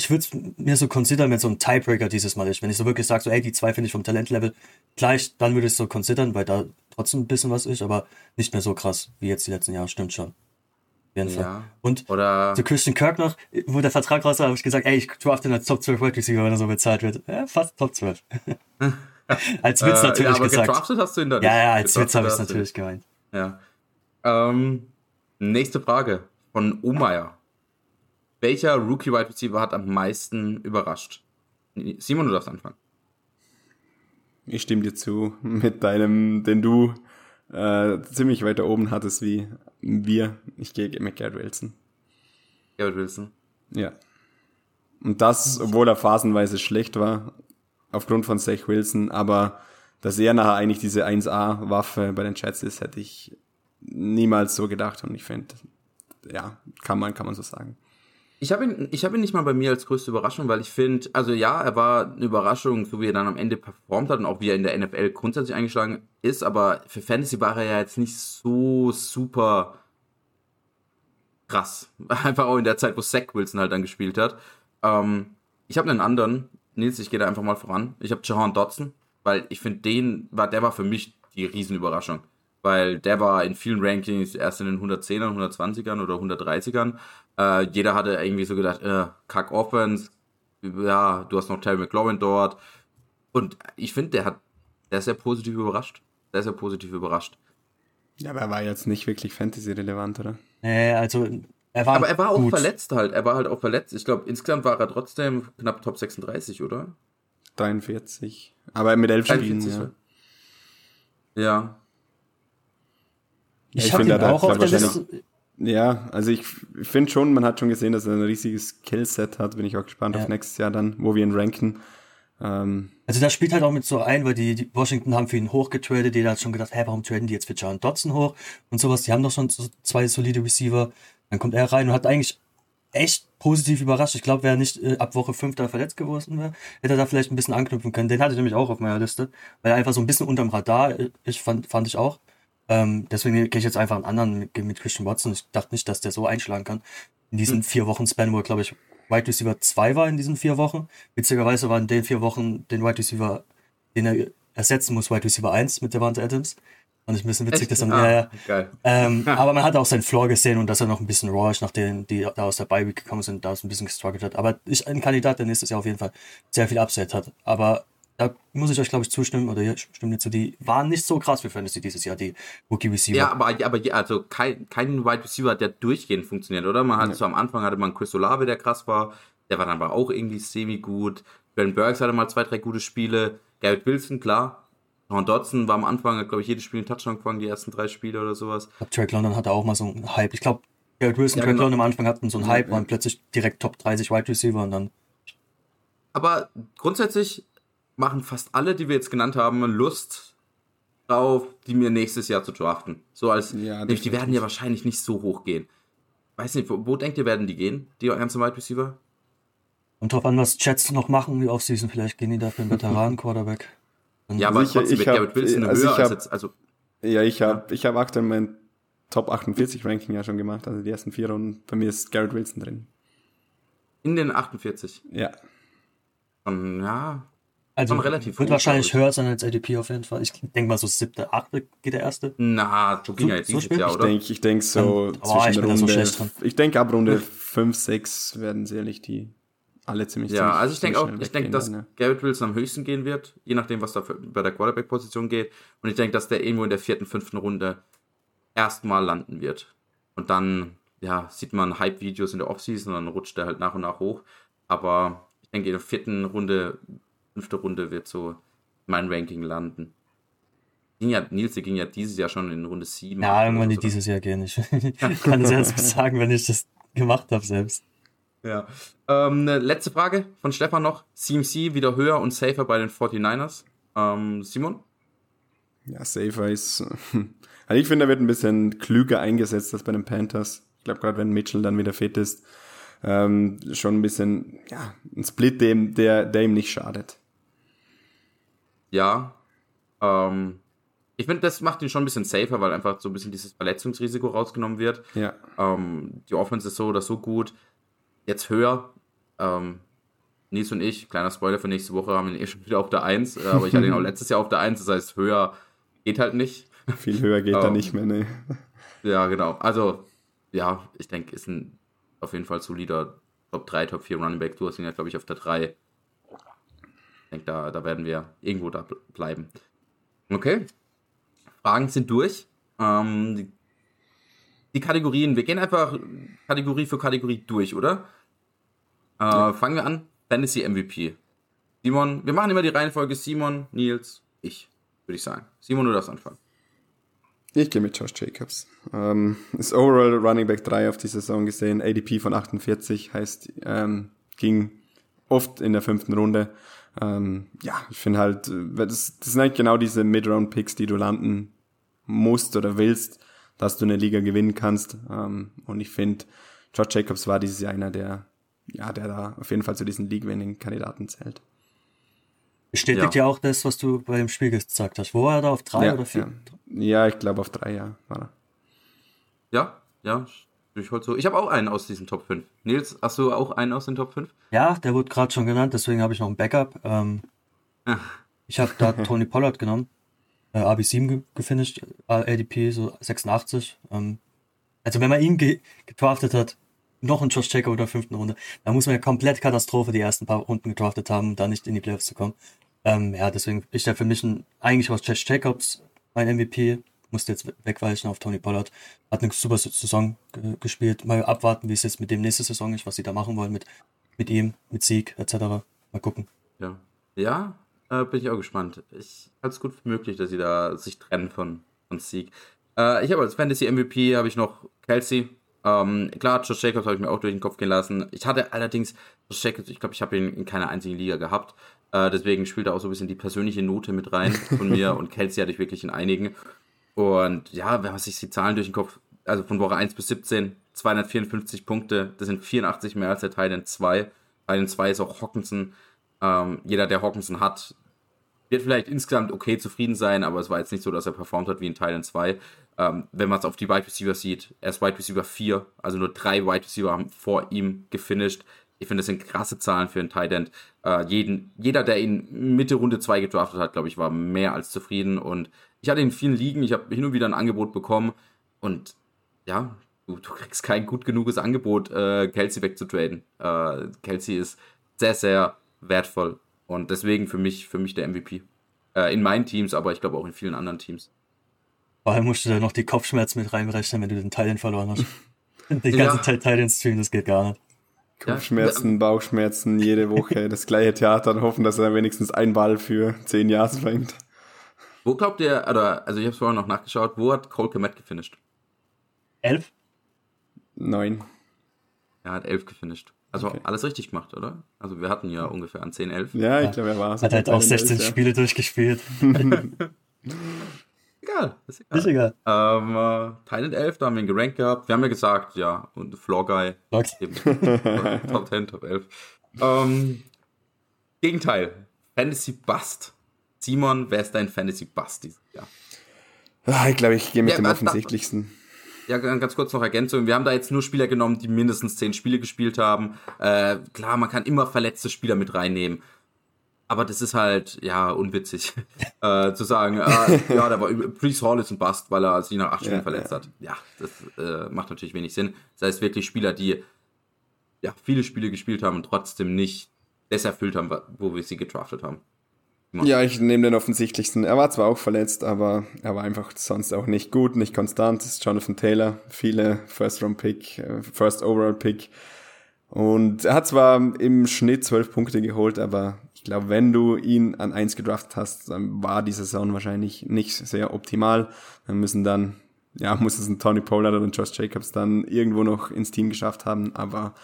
Speaker 3: ich würde es mir so considern, wenn so ein Tiebreaker dieses Mal ist. Wenn ich so wirklich sage, so, ey, die zwei finde ich vom Talentlevel gleich, dann würde ich es so considern, weil da trotzdem ein bisschen was ist, aber nicht mehr so krass wie jetzt die letzten Jahre. Stimmt schon. Auf jeden Fall. Ja. Und
Speaker 1: Oder
Speaker 3: zu Christian Kirk noch, wo der Vertrag raus war, habe ich gesagt, ey, ich draft den als Top 12 Wide Receiver, wenn er so bezahlt wird. Ja, fast Top 12. als Witz natürlich äh, ja, aber gesagt.
Speaker 1: Gedraftet hast du ihn dann
Speaker 3: Ja, ja, als Witz habe ich es natürlich gemeint.
Speaker 1: Ja. Ähm, nächste Frage von Omeyer. Welcher Rookie Wide Receiver hat am meisten überrascht? Simon, du darfst anfangen.
Speaker 2: Ich stimme dir zu mit deinem, den du äh, ziemlich weiter oben hattest wie wir. Ich gehe mit Garrett Wilson.
Speaker 1: Garrett Wilson.
Speaker 2: Ja. Und das, obwohl er phasenweise schlecht war, aufgrund von Zach Wilson, aber dass er nachher eigentlich diese 1A-Waffe bei den Chats ist, hätte ich niemals so gedacht und ich finde, ja, kann man, kann man so sagen.
Speaker 1: Ich habe ihn, ich hab ihn nicht mal bei mir als größte Überraschung, weil ich finde, also ja, er war eine Überraschung, so wie er dann am Ende performt hat und auch wie er in der NFL grundsätzlich eingeschlagen ist, aber für Fantasy war er ja jetzt nicht so super krass. Einfach auch in der Zeit, wo Zach Wilson halt dann gespielt hat. Ähm, ich habe einen anderen, Nils, ich gehe da einfach mal voran. Ich habe Jahan Dotson, weil ich finde, den war, der war für mich die Riesenüberraschung weil der war in vielen Rankings erst in den 110ern, 120ern oder 130ern. Äh, jeder hatte irgendwie so gedacht, äh, Kack Offense, ja, du hast noch Terry McLaurin dort. Und ich finde, der hat, der ist sehr positiv überrascht. Der ist sehr positiv überrascht.
Speaker 2: Ja, aber er war jetzt nicht wirklich Fantasy-relevant, oder?
Speaker 3: Nee, also er war
Speaker 1: Aber er war auch
Speaker 3: gut.
Speaker 1: verletzt halt. Er war halt auch verletzt. Ich glaube, insgesamt war er trotzdem knapp Top 36, oder?
Speaker 2: 43. Aber mit elf Spielen,
Speaker 1: 43,
Speaker 2: ja.
Speaker 1: Ja.
Speaker 3: Ich,
Speaker 2: ich finde,
Speaker 3: ihn
Speaker 2: er hat,
Speaker 3: auch auf der Liste.
Speaker 2: Ja, also ich, ich finde schon, man hat schon gesehen, dass er ein riesiges Skillset hat. Bin ich auch gespannt
Speaker 3: Ja.
Speaker 2: auf nächstes Jahr dann, wo wir ihn ranken. Ähm,
Speaker 3: Also das spielt halt auch mit so ein, weil die, die Washington haben für ihn hochgetradet, jeder hat schon gedacht, hä, warum traden die jetzt für John Dodson hoch und sowas. Die haben doch schon so zwei solide Receiver. Dann kommt er rein und hat eigentlich echt positiv überrascht. Ich glaube, wäre er nicht äh, ab Woche 5 da verletzt gewesen wäre, hätte er da vielleicht ein bisschen anknüpfen können. Den hatte ich nämlich auch auf meiner Liste, weil er einfach so ein bisschen unterm Radar ist, fand, fand ich auch. Ähm, deswegen gehe ich jetzt einfach einen anderen mit, mit Christian Watson. Ich dachte nicht, dass der so einschlagen kann. In diesen vier Wochen Span, wo er, glaube ich, Wide Receiver 2 war in diesen vier Wochen. Witzigerweise war in den vier Wochen den Wide Receiver, den er ersetzen muss, Wide Receiver 1 mit Devante Adams. Fand ich ein bisschen witzig, dass dann,
Speaker 1: ah,
Speaker 3: ja. Ähm, aber man hat auch seinen Floor gesehen und dass er noch ein bisschen raw ist, nachdem die da aus der Bye-Week gekommen sind, da es ein bisschen gestruggelt hat. Aber ist ein Kandidat, der nächstes Jahr auf jeden Fall sehr viel Upside hat. Aber da muss ich euch, glaube ich, zustimmen, oder stimmt mir zu, die waren nicht so krass für Fantasy dieses Jahr, die Rookie Receiver.
Speaker 1: Ja, aber, aber ja, also kein, kein Wide Receiver hat ja durchgehend funktioniert, oder? Man hat so am Anfang hatte man Chris Olave, der krass war. Der war dann aber auch irgendwie semi-gut. Ben Burks hatte mal zwei, drei gute Spiele. Garrett Wilson, klar. Ron Dodson war am Anfang, hat, glaube ich, jedes Spiel einen Touchdown gefangen, die ersten drei Spiele oder sowas.
Speaker 3: Ich glaube, Drake London hatte auch mal so einen Hype. Ich glaube, Garrett Wilson,
Speaker 1: Ja,
Speaker 3: Drake
Speaker 1: genau.
Speaker 3: London am Anfang hatten so einen Hype, waren plötzlich direkt Top 30 Wide Receiver und dann
Speaker 1: Aber grundsätzlich machen fast alle, die wir jetzt genannt haben, Lust drauf, die mir nächstes Jahr zu draften. So als,
Speaker 2: Ja,
Speaker 1: nämlich die werden ja wahrscheinlich nicht so hoch gehen. Weiß nicht, wo, wo denkt ihr, werden die gehen, die ganzen Wide Receiver?
Speaker 3: Und drauf an, was Jets noch machen, die Offseason, vielleicht gehen die da für einen Veteranen-Quarterback.
Speaker 1: Ja, aber
Speaker 2: ich-
Speaker 1: trotzdem
Speaker 2: ich
Speaker 1: wird
Speaker 2: hab-
Speaker 1: Garrett Wilson
Speaker 2: also
Speaker 1: höher
Speaker 2: ich
Speaker 1: als jetzt, also
Speaker 2: ja, ich habe ich hab aktuell mein Top 48 Ranking ja schon gemacht, also die ersten vier Runden. Bei mir ist Garrett Wilson drin.
Speaker 1: in den 48.
Speaker 2: Ja.
Speaker 1: Schon, ja,
Speaker 3: Also
Speaker 1: Schon relativ
Speaker 3: wird wahrscheinlich
Speaker 1: ich.
Speaker 3: höher sein als ADP auf jeden Fall. Ich denke mal so siebte, achte geht der erste.
Speaker 1: na, so ging
Speaker 3: So-
Speaker 1: ja jetzt
Speaker 3: so
Speaker 1: dieses
Speaker 3: spät?
Speaker 1: Jahr,
Speaker 2: Ich
Speaker 1: oder?
Speaker 2: denke, ich denk so
Speaker 3: Dann- oh, ich
Speaker 2: zwischen
Speaker 3: so
Speaker 2: Runde.
Speaker 3: schlecht drin.
Speaker 2: ich denke ab Runde 5, 6 werden sicherlich die alle ziemlich
Speaker 1: Ja,
Speaker 2: ziemlich-
Speaker 1: also ich denke auch, ich denke, dass
Speaker 2: dann,
Speaker 1: Garrett Wilson am höchsten gehen wird, je nachdem, was da für, bei der Quarterback-Position geht. Und ich denke, dass der irgendwo in der vierten, fünften Runde erstmal landen wird. Und dann, ja, sieht man Hype-Videos in der Offseason und dann rutscht er halt nach und nach hoch. Aber ich denke, in der vierten Runde, fünfte Runde wird so mein Ranking landen. Ging ja, Nils, die ging ja dieses Jahr schon in Runde 7.
Speaker 3: Ja, irgendwann die dieses Jahr gehen. Ich kann es jetzt sagen, wenn ich das gemacht habe selbst.
Speaker 1: Ja. Ähm, letzte Frage von Stefan noch. CMC wieder höher und safer bei den 49ers. Ähm, Simon?
Speaker 2: Ja, Safer ist. Also ich finde, er wird ein bisschen klüger eingesetzt als bei den Panthers. Ich glaube, gerade wenn Mitchell dann wieder fit ist, ähm, schon ein bisschen, ja, ein Split, dem, der, der ihm nicht schadet.
Speaker 1: Ja. Ähm, ich finde, das macht ihn schon ein bisschen safer, weil einfach so ein bisschen dieses Verletzungsrisiko rausgenommen wird.
Speaker 2: Ja.
Speaker 1: Ähm, die Offense ist so oder so gut. Jetzt höher. Ähm, Nils und ich, kleiner Spoiler für nächste Woche, haben ihn eh schon wieder auf der 1. Äh, aber ich hatte ihn auch letztes Jahr auf der 1. Das heißt, höher geht halt nicht.
Speaker 2: Viel höher geht da
Speaker 1: Oh.
Speaker 2: nicht mehr, ne.
Speaker 1: Ja, genau. Also, ja, ich denke, ist ein auf jeden Fall solider Top 3, Top 4 Running Back. Du hast ihn ja, glaube ich, auf der 3. Ich denke, da, da werden wir irgendwo da bl- bleiben. Okay. Fragen sind durch. Ähm, die, die Kategorien, wir gehen einfach Kategorie für Kategorie durch, oder? Äh, Fangen wir an. Fantasy MVP. Simon, wir machen immer die Reihenfolge Simon, Nils, ich, würde ich sagen. Simon, du darfst anfangen.
Speaker 2: Ich gehe mit Josh Jacobs. Ähm, ist Overall Running Back 3 auf die Saison gesehen. ADP von 48 heißt, ähm, ging oft in der fünften Runde. Ähm, ja, ich finde halt, äh, das, das sind eigentlich genau diese Mid-Round-Picks, die du landen musst oder willst, dass du eine Liga gewinnen kannst. Ähm, und ich finde, Josh Jacobs war dieses Jahr einer, der, ja, der da auf jeden Fall zu diesen League-Winning-Kandidaten zählt.
Speaker 3: Bestätigt ja. auch das, was du beim Spiel gesagt hast. Wo war er da auf drei
Speaker 2: ja,
Speaker 3: oder vier?
Speaker 2: Ja, ja ich glaube auf drei, ja, war er.
Speaker 1: Ja, ja, ich wollte so. Ich habe auch einen aus diesen Top 5. Nils, hast du auch einen aus den Top 5?
Speaker 3: Ja, der wurde gerade schon genannt, deswegen habe ich noch ein Backup. Ähm, ich habe da Tony Pollard genommen. Äh, AB7 ge gefinisht, äh, ADP so 86. Ähm, also wenn man ihn ge gedraftet hat, noch ein Josh Jacob in der fünften Runde. Da muss man ja komplett Katastrophe die ersten paar Runden gedraftet haben, um da nicht in die Playoffs zu kommen. Ähm, ja, deswegen ist ja für mich ein, eigentlich was Josh Jacobs mein MVP. Musste jetzt wegweichen auf Tony Pollard. Hat eine super Saison gespielt. Mal abwarten, wie es jetzt mit dem nächste Saison ist, was sie da machen wollen mit, mit ihm, mit Sieg etc. Mal gucken.
Speaker 1: Ja, ja äh, bin ich auch gespannt. Ich halte es gut für möglich, dass sie da sich trennen von, von Sieg. Äh, ich habe als Fantasy MVP habe ich noch Kelsey. Ähm, klar, Josh Jacobs habe ich mir auch durch den Kopf gehen lassen. Ich hatte allerdings Josh Jacobs, ich glaube, ich habe ihn in keiner einzigen Liga gehabt. Äh, deswegen spielt da auch so ein bisschen die persönliche Note mit rein von mir und Kelsey hatte ich wirklich in einigen. Und ja, wenn man sich die Zahlen durch den Kopf, also von Woche 1 bis 17, 254 Punkte, das sind 84 mehr als der Titan 2. Titan 2 ist auch Hawkinson. Ähm, jeder, der Hawkinson hat, wird vielleicht insgesamt okay zufrieden sein, aber es war jetzt nicht so, dass er performt hat wie in Titan 2. Ähm, wenn man es auf die Wide Receiver sieht, er ist Wide Receiver 4, also nur drei Wide Receiver haben vor ihm gefinisht. Ich finde, das sind krasse Zahlen für einen Tight End. Äh, jeden, jeder, der ihn Mitte Runde 2 gedraftet hat, glaube ich, war mehr als zufrieden. Und ich hatte in vielen Ligen, ich habe hin und wieder ein Angebot bekommen. Und ja, du, du kriegst kein gut genuges Angebot, äh, Kelsey wegzutraden. Äh, Kelsey ist sehr, sehr wertvoll. Und deswegen für mich, für mich der MVP. Äh, in meinen Teams, aber ich glaube auch in vielen anderen Teams.
Speaker 3: Vor allem musst du da noch die Kopfschmerzen mit reinrechnen, wenn du den Teilen verloren hast. Die ganze ja. Zeit Teilen-Stream, das geht gar nicht.
Speaker 2: Kopfschmerzen, Bauchschmerzen, jede Woche das gleiche Theater und hoffen, dass er wenigstens einen Ball für zehn Jahre fängt.
Speaker 1: Wo glaubt ihr, oder, also ich habe es vorher noch nachgeschaut, wo hat Cole Komet gefinisht?
Speaker 3: Elf?
Speaker 2: Neun.
Speaker 1: Er hat elf gefinisht. Also okay. alles richtig gemacht, oder? Also wir hatten ja ungefähr an 10, 11.
Speaker 2: Ja, ich glaube, er war es.
Speaker 3: Hat halt auch 16 11, Spiele ja. durchgespielt.
Speaker 1: egal, ist egal. Ist egal. Ähm, äh, Thailand 11, da haben wir ihn gerankt gehabt. Wir haben ja gesagt, ja, und Floor Guy. Top 10, Top 11. Ähm, Gegenteil, Fantasy Bust. Simon, wer ist dein Fantasy Bust dieses Jahr?
Speaker 2: Ah, ich glaube, ich gehe mit ja, dem offensichtlichsten.
Speaker 1: Ja, ganz kurz noch Ergänzung. Wir haben da jetzt nur Spieler genommen, die mindestens zehn Spiele gespielt haben. Äh, klar, man kann immer verletzte Spieler mit reinnehmen aber das ist halt, ja, unwitzig, äh, zu sagen, äh, ja, da war Priest Hall ist ein Bust, weil er sich nach acht Spielen ja, verletzt ja. hat. Ja, das äh, macht natürlich wenig Sinn. Das heißt wirklich Spieler, die ja viele Spiele gespielt haben und trotzdem nicht das erfüllt haben, wo wir sie gedraftet haben.
Speaker 2: Ja, ich nehme den offensichtlichsten. Er war zwar auch verletzt, aber er war einfach sonst auch nicht gut, nicht konstant. Das ist Jonathan Taylor, viele First-Round-Pick, äh, First-Overall-Pick. Und er hat zwar im Schnitt zwölf Punkte geholt, aber ich glaube, wenn du ihn an eins gedraftet hast, dann war die Saison wahrscheinlich nicht sehr optimal. Wir müssen dann, ja, muss es ein Tony Pollard oder ein Josh Jacobs dann irgendwo noch ins Team geschafft haben. Aber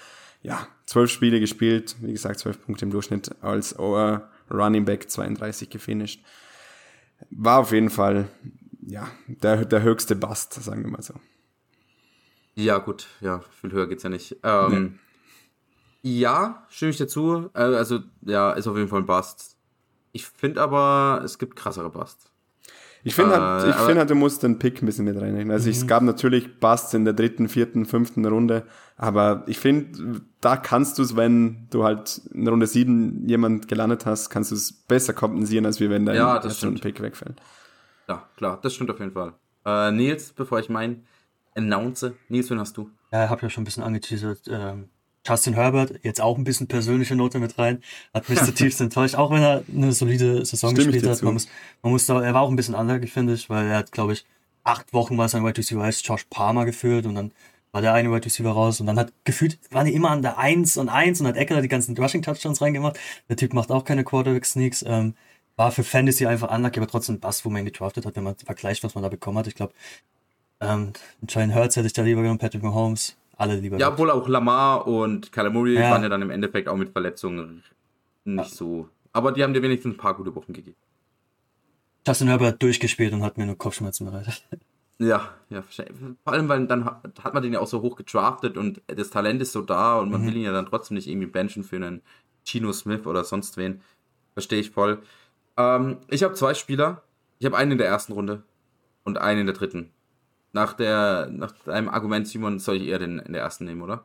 Speaker 2: ja, zwölf Spiele gespielt, wie gesagt, zwölf Punkte im Durchschnitt als Running Back 32 gefinisht. War auf jeden Fall, ja, der, der höchste Bust, sagen wir mal so.
Speaker 1: Ja, gut, ja, viel höher geht's ja nicht. Ähm, nee. Ja, stimme ich dazu. Äh, also, ja, ist auf jeden Fall ein Bust. Ich finde aber, es gibt krassere Busts.
Speaker 2: Ich finde halt, äh, ich finde halt, du musst den Pick ein bisschen mit reinnehmen. Also, es mhm. gab natürlich Busts in der dritten, vierten, fünften Runde, aber ich finde, da kannst du es, wenn du halt in Runde sieben jemand gelandet hast, kannst du es besser kompensieren, als wenn dein ja, Pick wegfällt.
Speaker 1: Ja, klar, das stimmt auf jeden Fall. Äh, Nils, bevor ich meinen announce, Nils, wen hast du?
Speaker 3: Ja, ich habe ja schon ein bisschen angeteasert. Ähm, Justin Herbert, jetzt auch ein bisschen persönliche Note mit rein, hat mich zutiefst enttäuscht, auch wenn er eine solide Saison Stimme gespielt hat. Man muss, man muss da, er war auch ein bisschen anlagig, finde ich, weil er hat, glaube ich, acht Wochen war sein Wide Receiver als Josh Palmer geführt und dann war der eine Wide Receiver raus und dann hat gefühlt, waren die immer an der Eins und Eins und hat Eckler die ganzen Rushing Touchdowns reingemacht. Der Typ macht auch keine Quarterback Sneaks. Ähm, war für Fantasy einfach anlagig, aber trotzdem Bass, wo man ihn gedraftet hat, wenn man vergleicht, was man da bekommen hat. Ich glaube, ähm, Jalen Hurts hätte ich da lieber genommen, Patrick Mahomes alle lieber.
Speaker 1: Ja, obwohl auch Lamar und Calamuri ja. waren ja dann im Endeffekt auch mit Verletzungen nicht ja. so. Aber die haben dir wenigstens ein paar gute Wochen gegeben.
Speaker 3: Justin Herbert durchgespielt und hat mir nur Kopfschmerzen bereitet.
Speaker 1: Ja, ja, vor allem, weil dann hat man den ja auch so hoch gedraftet und das Talent ist so da und man mhm. will ihn ja dann trotzdem nicht irgendwie benchen für einen Chino Smith oder sonst wen. Verstehe ich voll. Ähm, ich habe zwei Spieler. Ich habe einen in der ersten Runde und einen in der dritten. Nach, der, nach deinem Argument, Simon, soll ich eher den in der ersten nehmen, oder?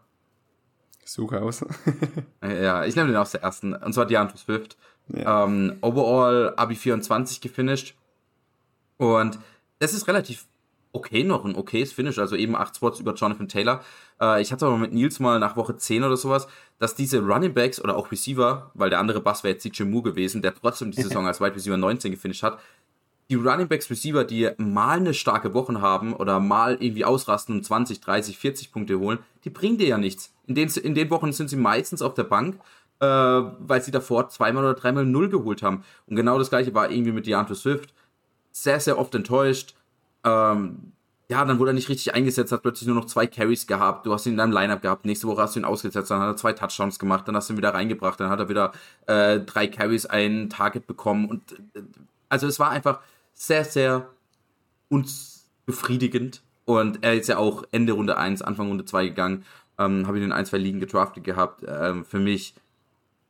Speaker 2: Suche aus.
Speaker 1: ja, ich nehme den aus der ersten. Und zwar DeAndre Swift. Ja. Ähm, overall Abi 24 gefinisht. Und es ist relativ okay noch, ein okayes Finish, also eben acht Spots über Jonathan Taylor. Äh, ich hatte aber mit Nils mal nach Woche 10 oder sowas, dass diese Running Backs oder auch Receiver, weil der andere Bass wäre jetzt CJ Moore gewesen, der trotzdem die Saison als Wide Receiver 19 gefinisht hat, die Running Backs Receiver, die mal eine starke Woche haben oder mal irgendwie ausrasten und 20, 30, 40 Punkte holen, die bringen dir ja nichts. In den, in den Wochen sind sie meistens auf der Bank, äh, weil sie davor zweimal oder dreimal Null geholt haben. Und genau das gleiche war irgendwie mit DeAndre Swift. Sehr, sehr oft enttäuscht. Ähm, ja, dann wurde er nicht richtig eingesetzt, hat plötzlich nur noch zwei Carries gehabt. Du hast ihn in deinem Lineup gehabt. Nächste Woche hast du ihn ausgesetzt, dann hat er zwei Touchdowns gemacht, dann hast du ihn wieder reingebracht, dann hat er wieder äh, drei Carries, ein Target bekommen. Und äh, also es war einfach sehr, sehr unbefriedigend. Und er ist ja auch Ende Runde 1, Anfang Runde 2 gegangen. Ähm, Habe ihn in ein, zwei Ligen gedraftet gehabt. Ähm, für mich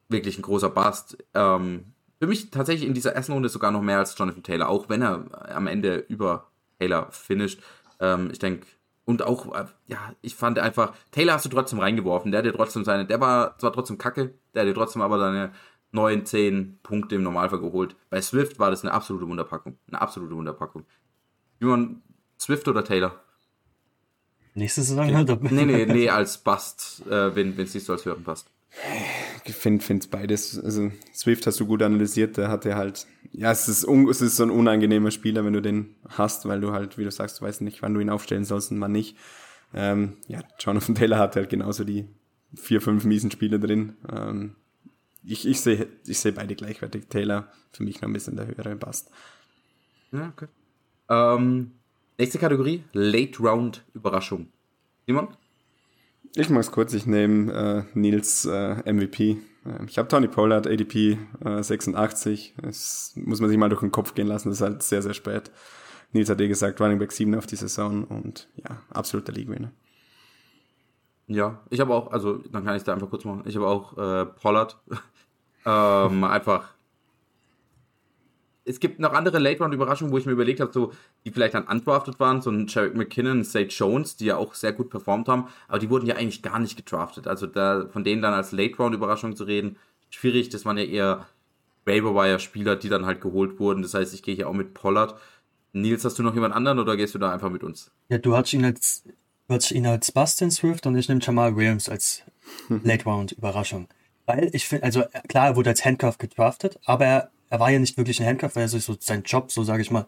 Speaker 1: wirklich ein großer Bust. Ähm, für mich tatsächlich in dieser ersten Runde sogar noch mehr als Jonathan Taylor, auch wenn er am Ende über Taylor finisht. Ähm, ich denke, und auch, äh, ja, ich fand einfach, Taylor hast du trotzdem reingeworfen. Der hat dir trotzdem seine, der war zwar trotzdem kacke, der hat dir trotzdem aber seine 9, 10 Punkte im Normalfall geholt. Bei Swift war das eine absolute Wunderpackung. Eine absolute Wunderpackung. Jemand, Swift oder Taylor?
Speaker 3: Nächste Saison okay.
Speaker 1: halt. Nee, nee, nee, als Bast, äh, wenn es siehst du als Hören passt.
Speaker 2: Ich finde es beides. Also Swift hast du gut analysiert, der hatte halt, ja, es ist, un, es ist so ein unangenehmer Spieler, wenn du den hast, weil du halt, wie du sagst, du weißt nicht, wann du ihn aufstellen sollst und wann nicht. Ähm, ja, Jonathan Taylor hat halt genauso die vier, fünf miesen Spiele drin. Ähm, ich, ich sehe ich seh beide gleichwertig. Taylor für mich noch ein bisschen der höhere passt.
Speaker 1: Ja, okay. Ähm, nächste Kategorie, Late Round Überraschung. Simon?
Speaker 2: Ich mach's kurz, ich nehme äh, Nils äh, MVP. Äh, ich habe Tony Pollard, ADP äh, 86. Das muss man sich mal durch den Kopf gehen lassen, das ist halt sehr, sehr spät. Nils hat eh gesagt, Running Back 7 auf die Saison und ja, absoluter League-Winner.
Speaker 1: Ja, ich habe auch, also dann kann ich da einfach kurz machen. Ich habe auch äh, Pollard. ähm, einfach es gibt noch andere Late-Round-Überraschungen, wo ich mir überlegt habe, so, die vielleicht dann undrafted waren, so ein Jarek McKinnon, Sage Jones, die ja auch sehr gut performt haben, aber die wurden ja eigentlich gar nicht gedraftet. Also da von denen dann als Late-Round-Überraschung zu reden, schwierig. Das waren ja eher Waiver-Wire-Spieler, die dann halt geholt wurden. Das heißt, ich gehe hier auch mit Pollard. Nils, hast du noch jemand anderen oder gehst du da einfach mit uns?
Speaker 3: Ja, du hast ihn als, hast ihn als Bastin Swift und ich nehme Jamal Williams als Late-Round-Überraschung. Weil ich finde, also klar, er wurde als Handcuff gedraftet, aber er er war ja nicht wirklich ein Handcuff, weil er sich so seinen Job, so sage ich mal,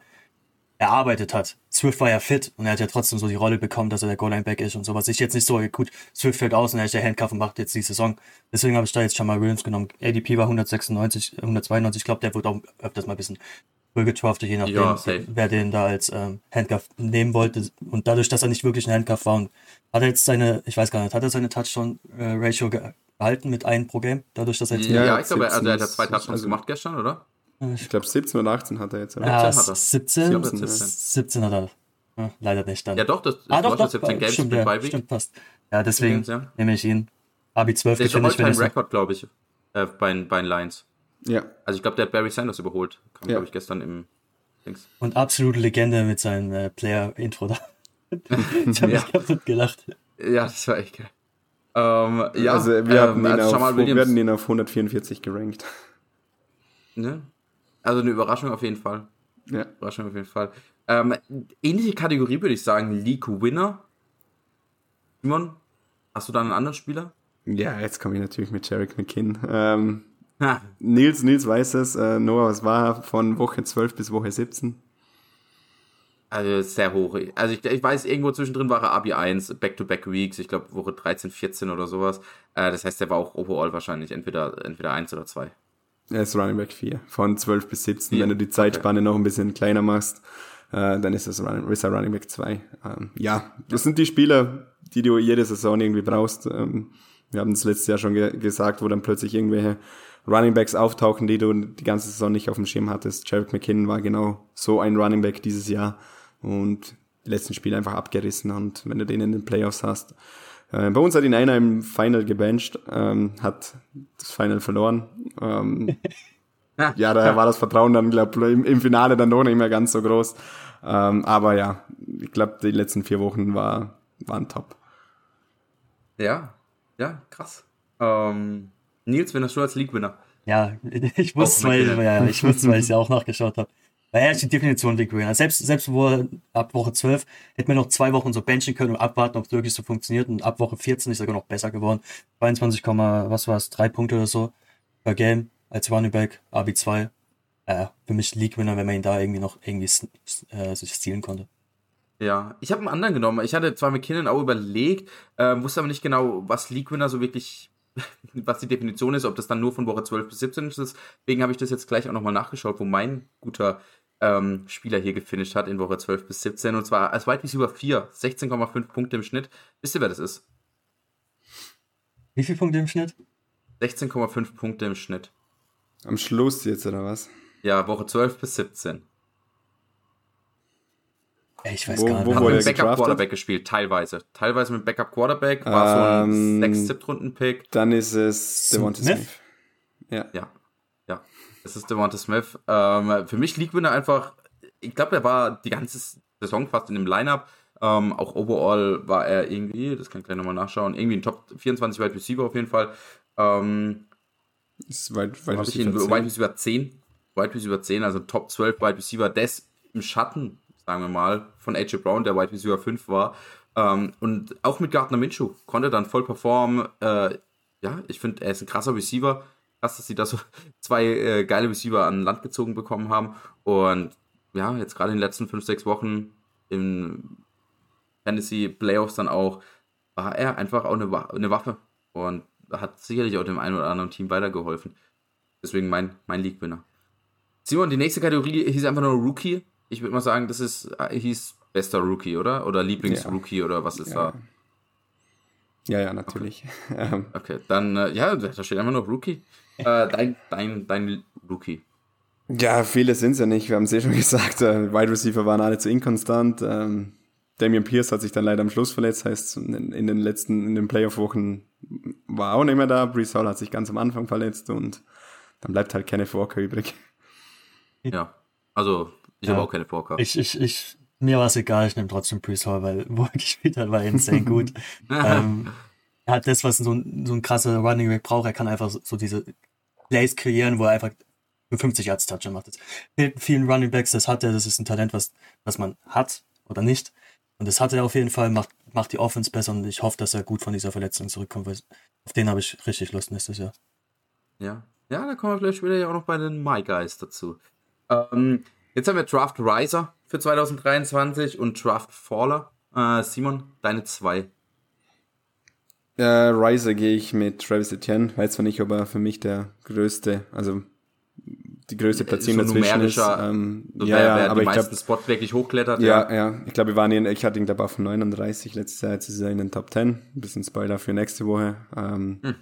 Speaker 3: erarbeitet hat. Swift war ja fit und er hat ja trotzdem so die Rolle bekommen, dass er der Goal-Line-Back ist und sowas. Ich jetzt nicht so, gut, Swift fällt aus und er ist der Handcuff und macht jetzt die Saison. Deswegen habe ich da jetzt schon mal Williams genommen. ADP war 196, 192, ich glaube, der wird auch öfters mal ein bisschen getraftet, je nachdem, ja, wer den da als ähm, Handcuff nehmen wollte. Und dadurch, dass er nicht wirklich ein Handcuff war und hat er jetzt seine, ich weiß gar nicht, hat er seine Touchdown-Ratio äh, gehalten mit einem pro Game, dadurch, dass er
Speaker 1: jetzt. Ja, ja ich glaube, also er hat ja zwei Touchdowns also, gemacht gestern, oder?
Speaker 2: Ich glaube 17 oder 18 hat er jetzt.
Speaker 3: Ja, 17, 17, 17, 17 hat er. Ja, leider nicht dann.
Speaker 1: Ja, doch, das,
Speaker 3: ah, doch, doch, 17 Games stimmt, ja, stimmt, passt. Ja, deswegen Games, ja. nehme ich ihn. Abi 12
Speaker 1: Der ist schon ein Rekord, glaube ich, äh, bei, bei den Lions.
Speaker 2: Ja.
Speaker 1: Also ich glaube, der hat Barry Sanders überholt. Kam, ja. glaube ich, gestern im Dings.
Speaker 3: Und absolute Legende mit seinem äh, Player-Intro da. ich habe mich kaputt gelacht.
Speaker 1: Ja, das war echt geil. Ähm, ja,
Speaker 2: also wir, ähm, hatten also auf, wir hatten ihn auf 144 gerankt.
Speaker 1: Ne? Also eine Überraschung auf jeden Fall.
Speaker 2: Ja.
Speaker 1: Überraschung auf jeden Fall. Ähm, ähnliche Kategorie würde ich sagen, League Winner. Simon, hast du da einen anderen Spieler?
Speaker 2: Ja, jetzt komme ich natürlich mit Jarek McKinn. Ähm, Nils, Nils weiß es. Äh, Noah, was war von Woche 12 bis Woche 17?
Speaker 1: Also sehr hoch. Also ich, ich weiß, irgendwo zwischendrin war er Abi 1, Back-to-Back-Weeks, ich glaube Woche 13, 14 oder sowas. Äh, das heißt, der war auch overall wahrscheinlich entweder, entweder 1 oder 2.
Speaker 2: Er ist Running Back 4, von 12 bis 17. 4. Wenn du die Zeitspanne okay. noch ein bisschen kleiner machst, äh, dann ist es Running, ist er Running Back 2. Ähm, ja, das sind die Spieler, die du jede Saison irgendwie brauchst. Ähm, wir haben es letztes Jahr schon ge gesagt, wo dann plötzlich irgendwelche Running Backs auftauchen, die du die ganze Saison nicht auf dem Schirm hattest. Jarek McKinnon war genau so ein Running Back dieses Jahr und die letzten Spiele einfach abgerissen und wenn du den in den Playoffs hast. Äh, bei uns hat ihn einer im Final gebencht, ähm, hat das Final verloren. Ähm, ja, daher war das Vertrauen dann, glaube im, im Finale dann doch nicht mehr ganz so groß. Ähm, aber ja, ich glaube, die letzten vier Wochen war, waren top.
Speaker 1: Ja, ja, krass. Ähm, Nils, wenn du als League-Winner?
Speaker 3: Ja, ich wusste, weil, ja, ich wusste, weil ich ja auch nachgeschaut habe. Weil er ist die Definition League Winner. Selbst, selbst wo ab Woche 12 hätte man noch zwei Wochen so benchen können und abwarten, ob es wirklich so funktioniert. Und ab Woche 14 ist er sogar noch besser geworden. 22, was war es, drei Punkte oder so per Game als Running Back, RB2. Äh, für mich League Winner, wenn man ihn da irgendwie noch irgendwie äh, sich stealen konnte.
Speaker 1: Ja, ich habe einen anderen genommen. Ich hatte zwar McKinnon auch überlegt, äh, wusste aber nicht genau, was League Winner so wirklich, was die Definition ist, ob das dann nur von Woche 12 bis 17 ist. Deswegen habe ich das jetzt gleich auch nochmal nachgeschaut, wo mein guter ähm, Spieler hier gefinisht hat in Woche 12 bis 17. Und zwar als Wide Receiver 4, 16,5 Punkte im Schnitt. Wisst ihr, wer das ist?
Speaker 3: Wie viele Punkte im Schnitt?
Speaker 1: 16,5 Punkte im Schnitt.
Speaker 2: Am Schluss jetzt, oder was?
Speaker 1: Ja, Woche 12 bis 17.
Speaker 3: Ich weiß wo, gar nicht.
Speaker 1: Wo Hat mit Backup Quarterback gespielt, teilweise. Teilweise mit Backup Quarterback, war ähm, so ein 6 7 Runden Pick.
Speaker 2: Dann ist es Devonta Smith. Smith.
Speaker 1: Ja. Ja. Ja. Es ist Devonta Smith. Ähm, für mich liegt Winner einfach, ich glaube, er war die ganze Saison fast in dem Lineup. Ähm, auch overall war er irgendwie, das kann ich gleich nochmal nachschauen, irgendwie ein Top 24 Wide Receiver auf jeden Fall. Ähm, ist Wide, Wide Receiver 10. Wide Receiver 10. Wide Receiver 10, also Top 12 Wide Receiver des im Schatten sagen wir mal, von AJ Brown, der Wide Receiver 5 war. Ähm, und auch mit Gardner Minshew konnte dann voll performen. Äh, ja, ich finde, er ist ein krasser Receiver. Krass, dass sie da so zwei äh, geile Receiver an Land gezogen bekommen haben. Und ja, jetzt gerade in den letzten 5, 6 Wochen im Fantasy Playoffs dann auch, war er einfach auch eine, eine Waffe. Und hat sicherlich auch dem einen oder anderen Team weitergeholfen. Deswegen mein, mein League-Winner. Simon, die nächste Kategorie hieß einfach nur Rookie ich würde mal sagen, das ist, äh, hieß bester Rookie, oder? Oder Lieblingsrookie ja. oder was ist
Speaker 2: ja.
Speaker 1: da?
Speaker 2: Ja, ja, natürlich.
Speaker 1: Okay, ähm. okay dann, äh, ja, da steht einfach nur Rookie. Äh, dein, dein, dein Rookie.
Speaker 2: Ja, viele sind es ja nicht. Wir haben es eh schon gesagt. Äh, Wide Receiver waren alle zu inkonstant. Ähm, Damian Pierce hat sich dann leider am Schluss verletzt, heißt in, in den letzten, in den Playoff-Wochen war auch nicht mehr da. Brees Hall hat sich ganz am Anfang verletzt und dann bleibt halt Kenneth Walker übrig.
Speaker 1: Ja, also ich ja. habe auch keine Vorkarte.
Speaker 3: Ich, ich, ich, mir war es egal, ich nehme trotzdem Priest Hall, weil wo er gespielt hat, war insane gut. ähm, er hat das, was so ein, so ein krasser Running Back braucht. Er kann einfach so, so diese Plays kreieren, wo er einfach für 50 Yards Touchdown macht. Fehlt vielen Running Backs, das hat er, das ist ein Talent, was, was man hat oder nicht. Und das hat er auf jeden Fall, macht, macht die Offense besser und ich hoffe, dass er gut von dieser Verletzung zurückkommt, weil auf den habe ich richtig Lust nächstes Jahr.
Speaker 1: Ja. Ja, da kommen wir vielleicht später ja auch noch bei den My Guys dazu. Ähm, Jetzt haben wir Draft Riser für 2023 und Draft Faller. Äh, Simon, deine zwei.
Speaker 2: Äh, Riser gehe ich mit Travis Etienne. Weiß zwar nicht, ob er für mich der größte, also die größte Platzierung
Speaker 1: so dazwischen ist. Ähm, so ja, wer aber ich glaube, Spot wirklich hochklettert.
Speaker 2: Ja, ja. ja. Ich glaube, wir waren in, ich hatte ihn dabei auf 39 letztes Jahr, jetzt ist er in den Top 10. Ein bisschen Spoiler für nächste Woche. Ähm, hm.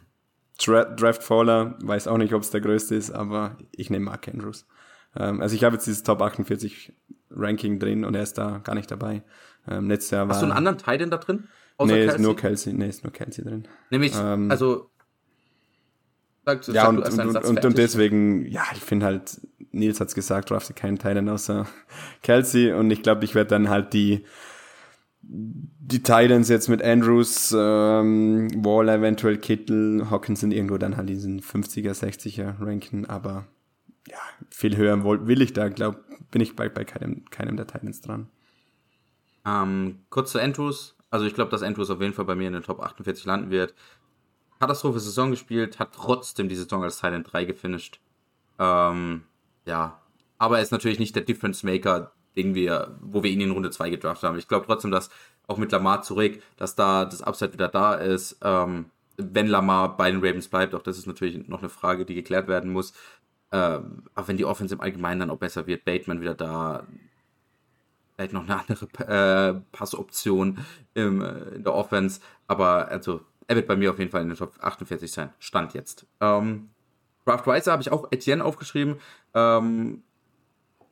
Speaker 2: Draft Faller, weiß auch nicht, ob es der größte ist, aber ich nehme Mark Andrews. Ähm, also ich habe jetzt dieses Top 48 Ranking drin und er ist da gar nicht dabei. Ähm, letztes Jahr war.
Speaker 1: Hast du einen anderen Titan da drin?
Speaker 2: Außer nee, Kelsey? ist nur Kelsey. Nee, ist nur Kelsey drin.
Speaker 1: Nämlich, ähm, also.
Speaker 2: Sag, ja, sag und, und, und, und, deswegen, ja, ich finde halt, Nils hat's gesagt, drafte keinen Titan außer Kelsey und ich glaube, ich werde dann halt die die Titans jetzt mit Andrews, ähm, Waller, eventuell Kittel, Hawkinson irgendwo dann halt diesen 50er, 60er ranken, aber ja, viel höher will ich da, glaube bin ich bei, bei keinem, keinem der Titans dran.
Speaker 1: Ähm, kurz zu Andrews. Also ich glaube, dass Andrews auf jeden Fall bei mir in den Top 48 landen wird. Katastrophe Saison gespielt, hat trotzdem die Saison als Titan 3 gefinisht. Ähm, ja, aber er ist natürlich nicht der Difference Maker, den wir, wo wir ihn in Runde 2 gedraftet haben. Ich glaube trotzdem, dass auch mit Lamar zurück, dass da das Upside wieder da ist. Ähm, wenn Lamar bei den Ravens bleibt, auch das ist natürlich noch eine Frage, die geklärt werden muss. Ähm, auch wenn die Offense im Allgemeinen dann auch besser wird, Bateman wieder da, vielleicht noch eine andere äh, Passoption im, äh, in der Offense, aber also er wird bei mir auf jeden Fall in den Top 48 sein. Stand jetzt. Ähm, Riser habe ich auch Etienne aufgeschrieben. Ähm,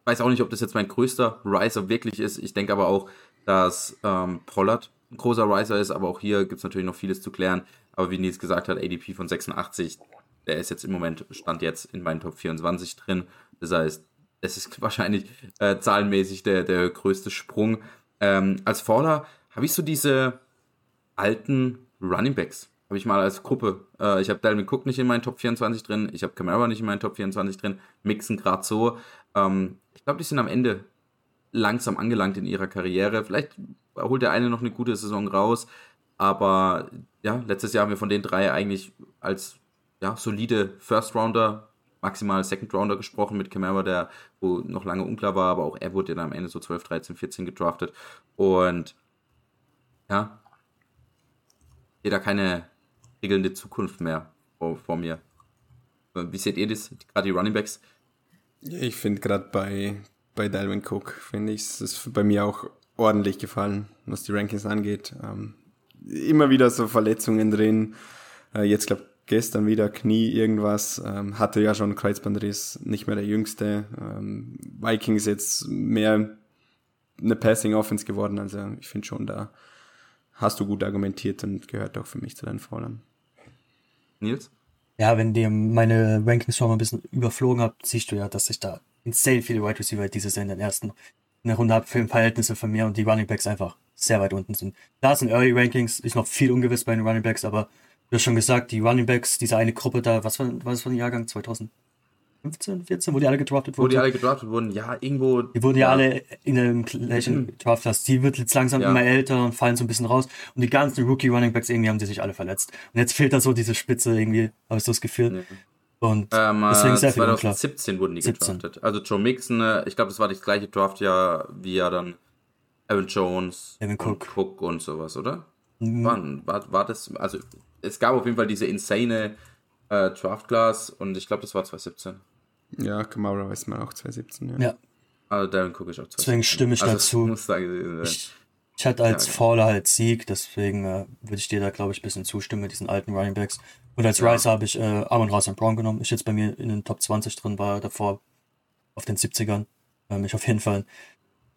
Speaker 1: weiß auch nicht, ob das jetzt mein größter Riser wirklich ist. Ich denke aber auch, dass ähm, Pollard ein großer Riser ist, aber auch hier gibt es natürlich noch vieles zu klären. Aber wie Nils gesagt hat, ADP von 86, der ist jetzt im Moment, stand jetzt in meinen Top 24 drin. Das heißt, es ist wahrscheinlich äh, zahlenmäßig der, der größte Sprung. Ähm, als Faller habe ich so diese alten Running Backs habe ich mal als Gruppe. Äh, ich habe Dalvin Cook nicht in meinen Top 24 drin, ich habe Camara nicht in meinen Top 24 drin, Mixen gerade so. Ähm, ich glaube, die sind am Ende langsam angelangt in ihrer Karriere. Vielleicht holt der eine noch eine gute Saison raus, aber ja, letztes Jahr haben wir von den drei eigentlich als ja, solide First Rounder, maximal Second Rounder gesprochen mit Camara, der wo noch lange unklar war, aber auch er wurde dann am Ende so 12, 13, 14 gedraftet. Und ja, sehe da keine regelnde Zukunft mehr vor, vor mir. Wie seht ihr das, gerade die Running Backs?
Speaker 2: Ich finde gerade bei, bei Dalvin Cook, finde ich, es ist bei mir auch ordentlich gefallen, was die Rankings angeht. Ähm, immer wieder so Verletzungen drin. Äh, jetzt glaube gestern wieder Knie irgendwas, ähm, hatte ja schon Kreuzbandriss, nicht mehr der jüngste. Ähm, Vikings jetzt mehr eine Passing Offense geworden, also ich finde schon, da hast du gut argumentiert und gehört auch für mich zu deinen Vorlagen.
Speaker 1: Nils?
Speaker 3: Ja, wenn ihr meine Rankings schon mal ein bisschen überflogen habt, siehst du ja, dass ich da insane viele Wide Receiver dieses Jahr in den ersten eine Runde habe für Verhältnisse von mir und die Running Backs einfach sehr weit unten sind. Da sind Early Rankings, ist noch viel ungewiss bei den Running Backs, aber du hast schon gesagt, die Running Backs, diese eine Gruppe da, was war, war das für ein Jahrgang? 2015, 14, wo die alle gedraftet wurden?
Speaker 1: Wo die alle gedraftet wurden, ja, irgendwo.
Speaker 3: Die wurden ja, ja alle in einem gleichen Draft. Das. Die wird jetzt langsam ja. immer älter und fallen so ein bisschen raus. Und die ganzen Rookie Running Backs, irgendwie haben die sich alle verletzt. Und jetzt fehlt da so diese Spitze irgendwie, habe ich so das Gefühl. Nee. Und
Speaker 1: ähm, deswegen sehr 2017 viel wurden die 17. gedraftet. Also Joe Mixon, äh, ich glaube, das war das gleiche Draftjahr wie ja dann Aaron Jones,
Speaker 3: Evan Cook.
Speaker 1: Und Cook und sowas, oder? Mhm. War, war, war das, also es gab auf jeden Fall diese insane äh, Draft Class und ich glaube, das war 2017.
Speaker 2: Ja, Kamara weiß man auch 2017, ja.
Speaker 3: ja.
Speaker 1: Also Darren Cook ist auch
Speaker 3: 2017. Deswegen stimme ich also, dazu. Muss da ich, ich hatte als ja, Faller halt Sieg, deswegen äh, würde ich dir da, glaube ich, ein bisschen zustimmen mit diesen alten Running Backs. Und als ja. Rice habe ich äh, Amon Rass Brown genommen. Ist jetzt bei mir in den Top 20 drin, war davor auf den 70ern. Ähm, ich auf jeden Fall ein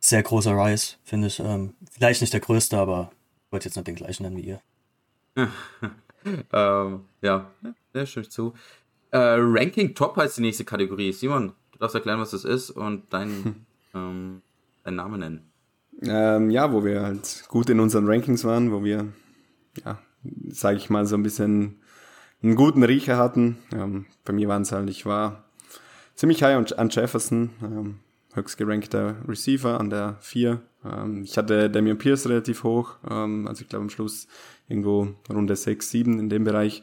Speaker 3: sehr großer Rice, finde ich. Ähm, vielleicht nicht der größte, aber ich wollte jetzt nicht den gleichen nennen wie ihr.
Speaker 1: ähm, ja, ja, stimme ich zu. Äh, Ranking Top heißt die nächste Kategorie. Simon, du darfst erklären, was das ist und deinen, ähm, deinen Namen nennen.
Speaker 2: Ähm, ja, wo wir halt gut in unseren Rankings waren, wo wir, ja, sage ich mal, so ein bisschen einen guten Riecher hatten. Ähm, bei mir waren es halt, ich war ziemlich high an Jefferson, ähm, höchst gerankter Receiver an der 4. Ähm, ich hatte Damian Pierce relativ hoch, ähm, also ich glaube am Schluss irgendwo Runde 6, 7 in dem Bereich.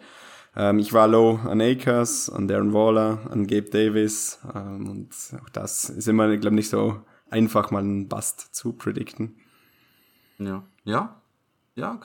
Speaker 2: Ähm, ich war low an Akers, an Darren Waller, an Gabe Davis ähm, und auch das ist immer, ich glaube, nicht so einfach mal einen Bust zu predikten.
Speaker 1: Ja, ja, ja,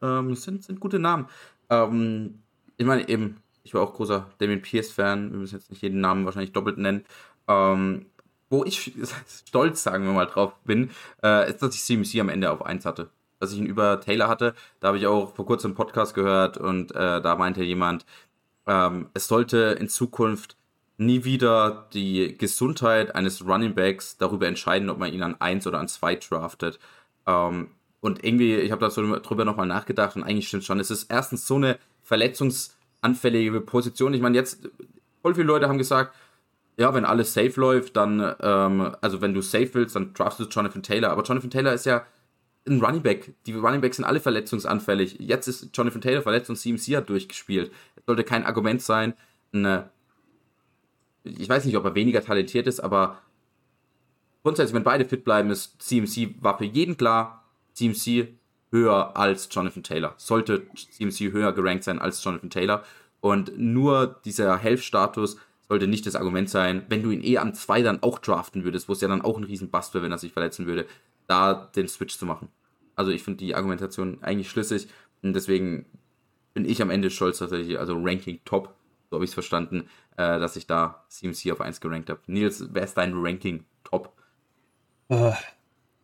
Speaker 1: ähm, sind, sind gute Namen. Ähm, ich meine eben, ich war auch großer Damien Pierce-Fan, wir müssen jetzt nicht jeden Namen wahrscheinlich doppelt nennen. Ähm, wo ich stolz, sagen wir mal, drauf bin, äh, ist, dass ich CMC am Ende auf 1 hatte. Dass ich ihn über Taylor hatte. Da habe ich auch vor kurzem einen Podcast gehört und äh, da meinte jemand, ähm, es sollte in Zukunft nie wieder die Gesundheit eines Running Backs darüber entscheiden, ob man ihn an 1 oder an 2 draftet. Ähm, und irgendwie, ich habe da so drüber nochmal nachgedacht und eigentlich stimmt schon. Es ist erstens so eine verletzungsanfällige Position. Ich meine, jetzt, voll viele Leute haben gesagt, ja, wenn alles safe läuft, dann, ähm, also wenn du safe willst, dann draftest du Jonathan Taylor. Aber Jonathan Taylor ist ja ein Running Back. Die Running Backs sind alle verletzungsanfällig. Jetzt ist Jonathan Taylor verletzt und CMC hat durchgespielt. Es sollte kein Argument sein. Eine, ich weiß nicht, ob er weniger talentiert ist, aber grundsätzlich, wenn beide fit bleiben, ist CMC war für jeden klar, CMC höher als Jonathan Taylor. Sollte CMC höher gerankt sein als Jonathan Taylor. Und nur dieser Health-Status sollte nicht das Argument sein, wenn du ihn eh an zwei dann auch draften würdest, wo es ja dann auch ein riesen Bust wäre, wenn er sich verletzen würde, da den Switch zu machen. Also ich finde die Argumentation eigentlich schlüssig und deswegen bin ich am Ende stolz tatsächlich, also Ranking Top, so habe ich es verstanden, äh, dass ich da CMC auf 1 gerankt habe. Nils, wer ist dein Ranking Top?
Speaker 3: Äh,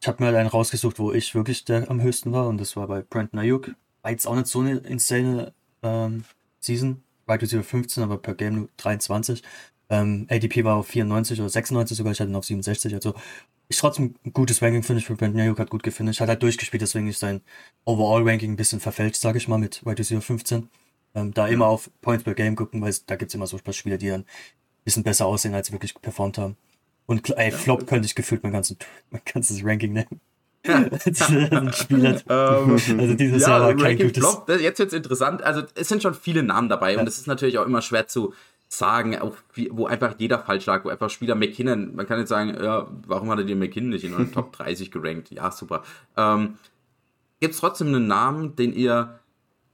Speaker 3: ich habe mir halt einen rausgesucht, wo ich wirklich der am höchsten war und das war bei Brandon Ayuk. War jetzt auch nicht so eine insane ähm, Season. Wide Receiver 15, aber per Game nur 23. Ähm, ADP war auf 94 oder 96 sogar, ich hatte ihn auf 67. Also ist trotzdem ein gutes Ranking, finde ich, für Brandon Ayuk hat gut gefinisht. Hat halt durchgespielt, deswegen ist sein Overall-Ranking ein bisschen verfälscht, sage ich mal, mit Wide Receiver 15. Ähm, da immer auf Points per Game gucken, weil da gibt es immer so ein paar Spieler, die dann ein bisschen besser aussehen, als sie wirklich performt haben. Und ey, Flop könnte ich gefühlt mein, ganzen, mein ganzes Ranking nehmen.
Speaker 1: Spieler. Ähm, also dieses ja, Jahr war kein gutes. Flop, jetzt wird's interessant. Also es sind schon viele Namen dabei ja. und es ist natürlich auch immer schwer zu sagen, auch wie, wo einfach jeder falsch lag, wo einfach Spieler McKinnon, man kann jetzt sagen, ja, warum hat er den McKinnon nicht in den Top 30 gerankt? Ja, super. Ähm, gibt es trotzdem einen Namen, den ihr,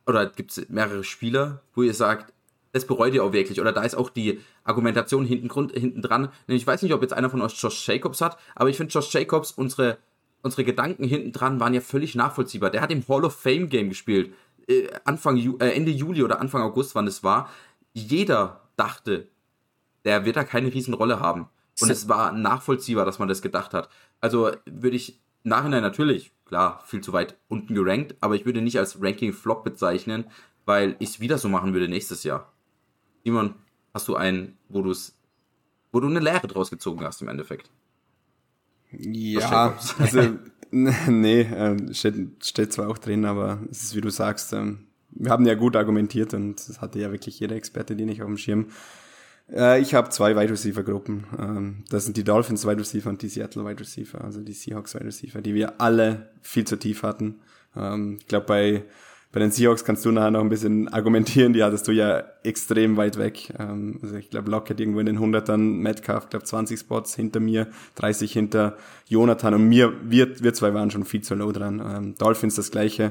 Speaker 1: oder gibt es mehrere Spieler, wo ihr sagt, das bereut ihr auch wirklich, oder da ist auch die Argumentation hinten, Grund, hinten dran. Ich weiß nicht, ob jetzt einer von euch Josh Jacobs hat, aber ich finde Josh Jacobs, unsere, unsere Gedanken hinten dran waren ja völlig nachvollziehbar. Der hat im Hall of Fame Game gespielt, äh, Anfang, äh, Ende Juli oder Anfang August, wann es war. Jeder dachte, der wird da keine Riesenrolle haben. Und es war nachvollziehbar, dass man das gedacht hat. Also würde ich Nachhinein natürlich, klar, viel zu weit unten gerankt, aber ich würde nicht als Ranking-Flop bezeichnen, weil ich es wieder so machen würde nächstes Jahr. Simon, hast du einen, wo du es, wo du eine Lehre draus gezogen hast im Endeffekt?
Speaker 2: Ja, also nee, äh, steht, steht zwar auch drin, aber es ist wie du sagst, ähm, wir haben ja gut argumentiert und das hatte ja wirklich jeder Experte, den ich auf dem Schirm. Äh, ich habe zwei Wide Receiver Gruppen. Ähm, das sind die Dolphins Wide Receiver und die Seattle Wide Receiver, also die Seahawks Wide Receiver, die wir alle viel zu tief hatten. Ähm, ich glaube, bei, bei den Seahawks kannst du nachher noch ein bisschen argumentieren, die hattest du ja extrem weit weg. Ähm, also ich glaube, Lockett irgendwo in den 100ern, Metcalf, glaube 20 Spots hinter mir, 30 hinter Jonathan und mir, wir, wir zwei waren schon viel zu low dran. Ähm, Dolphins das gleiche.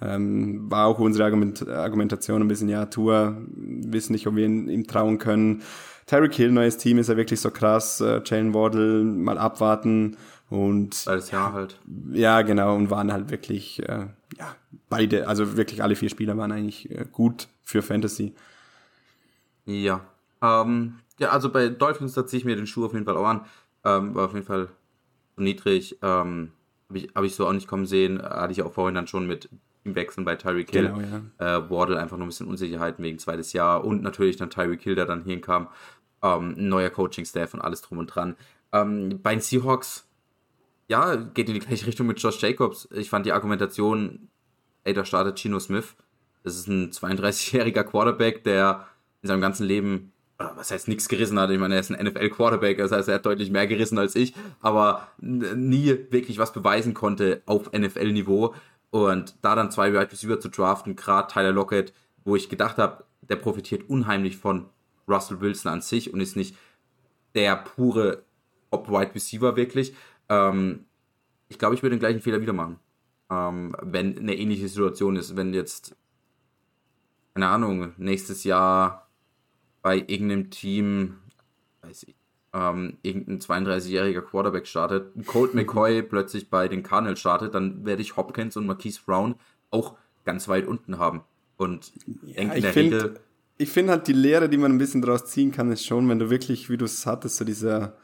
Speaker 2: Ähm, war auch unsere Argument Argumentation ein bisschen, ja, Tour, wissen nicht, ob wir ihn, ihm trauen können. Tyreek Hill, neues Team, ist ja wirklich so krass. Äh, Jalen Wardle, mal abwarten. Und
Speaker 1: Beides Jahr halt.
Speaker 2: Ja, genau, und waren halt wirklich, äh, ja, beide, also wirklich alle vier Spieler waren eigentlich äh, gut für Fantasy.
Speaker 1: Ja. Ähm, ja, also bei Dolphins, da ziehe ich mir den Schuh auf jeden Fall auch an. Ähm, war auf jeden Fall so niedrig. Ähm, habe ich, hab ich so auch nicht kommen sehen. Hatte ich auch vorhin dann schon mit Wechseln bei Tyreek Hill. Genau, ja. äh, Wardle einfach noch ein bisschen Unsicherheiten wegen zweites Jahr und natürlich dann Tyreek Hill, der dann hinkam. Ähm, neuer Coaching-Staff und alles drum und dran. Ähm, bei den Seahawks, ja, geht in die gleiche Richtung mit Josh Jacobs. Ich fand die Argumentation, ey, da startet Gino Smith. Das ist ein 32-jähriger Quarterback, der in seinem ganzen Leben, was heißt nichts gerissen hat. Ich meine, er ist ein NFL-Quarterback, das heißt, er hat deutlich mehr gerissen als ich, aber nie wirklich was beweisen konnte auf NFL-Niveau. Und da dann zwei Wide Receiver zu draften, gerade Tyler Lockett, wo ich gedacht habe, der profitiert unheimlich von Russell Wilson an sich und ist nicht der pure Top-Wide Receiver wirklich. Ähm, ich glaube, ich würde den gleichen Fehler wieder machen. Ähm, wenn eine ähnliche Situation ist, wenn jetzt, keine Ahnung, nächstes Jahr bei irgendeinem Team, weiß ich, ähm, irgendein 32-jähriger Quarterback startet, Colt McCoy plötzlich bei den Cardinals startet, dann werde ich Hopkins und Marquise Brown auch ganz weit unten haben. Und
Speaker 2: ja, find. Ich finde halt die Lehre, die man ein bisschen daraus ziehen kann, ist schon, wenn du wirklich, wie du es hattest, so dieser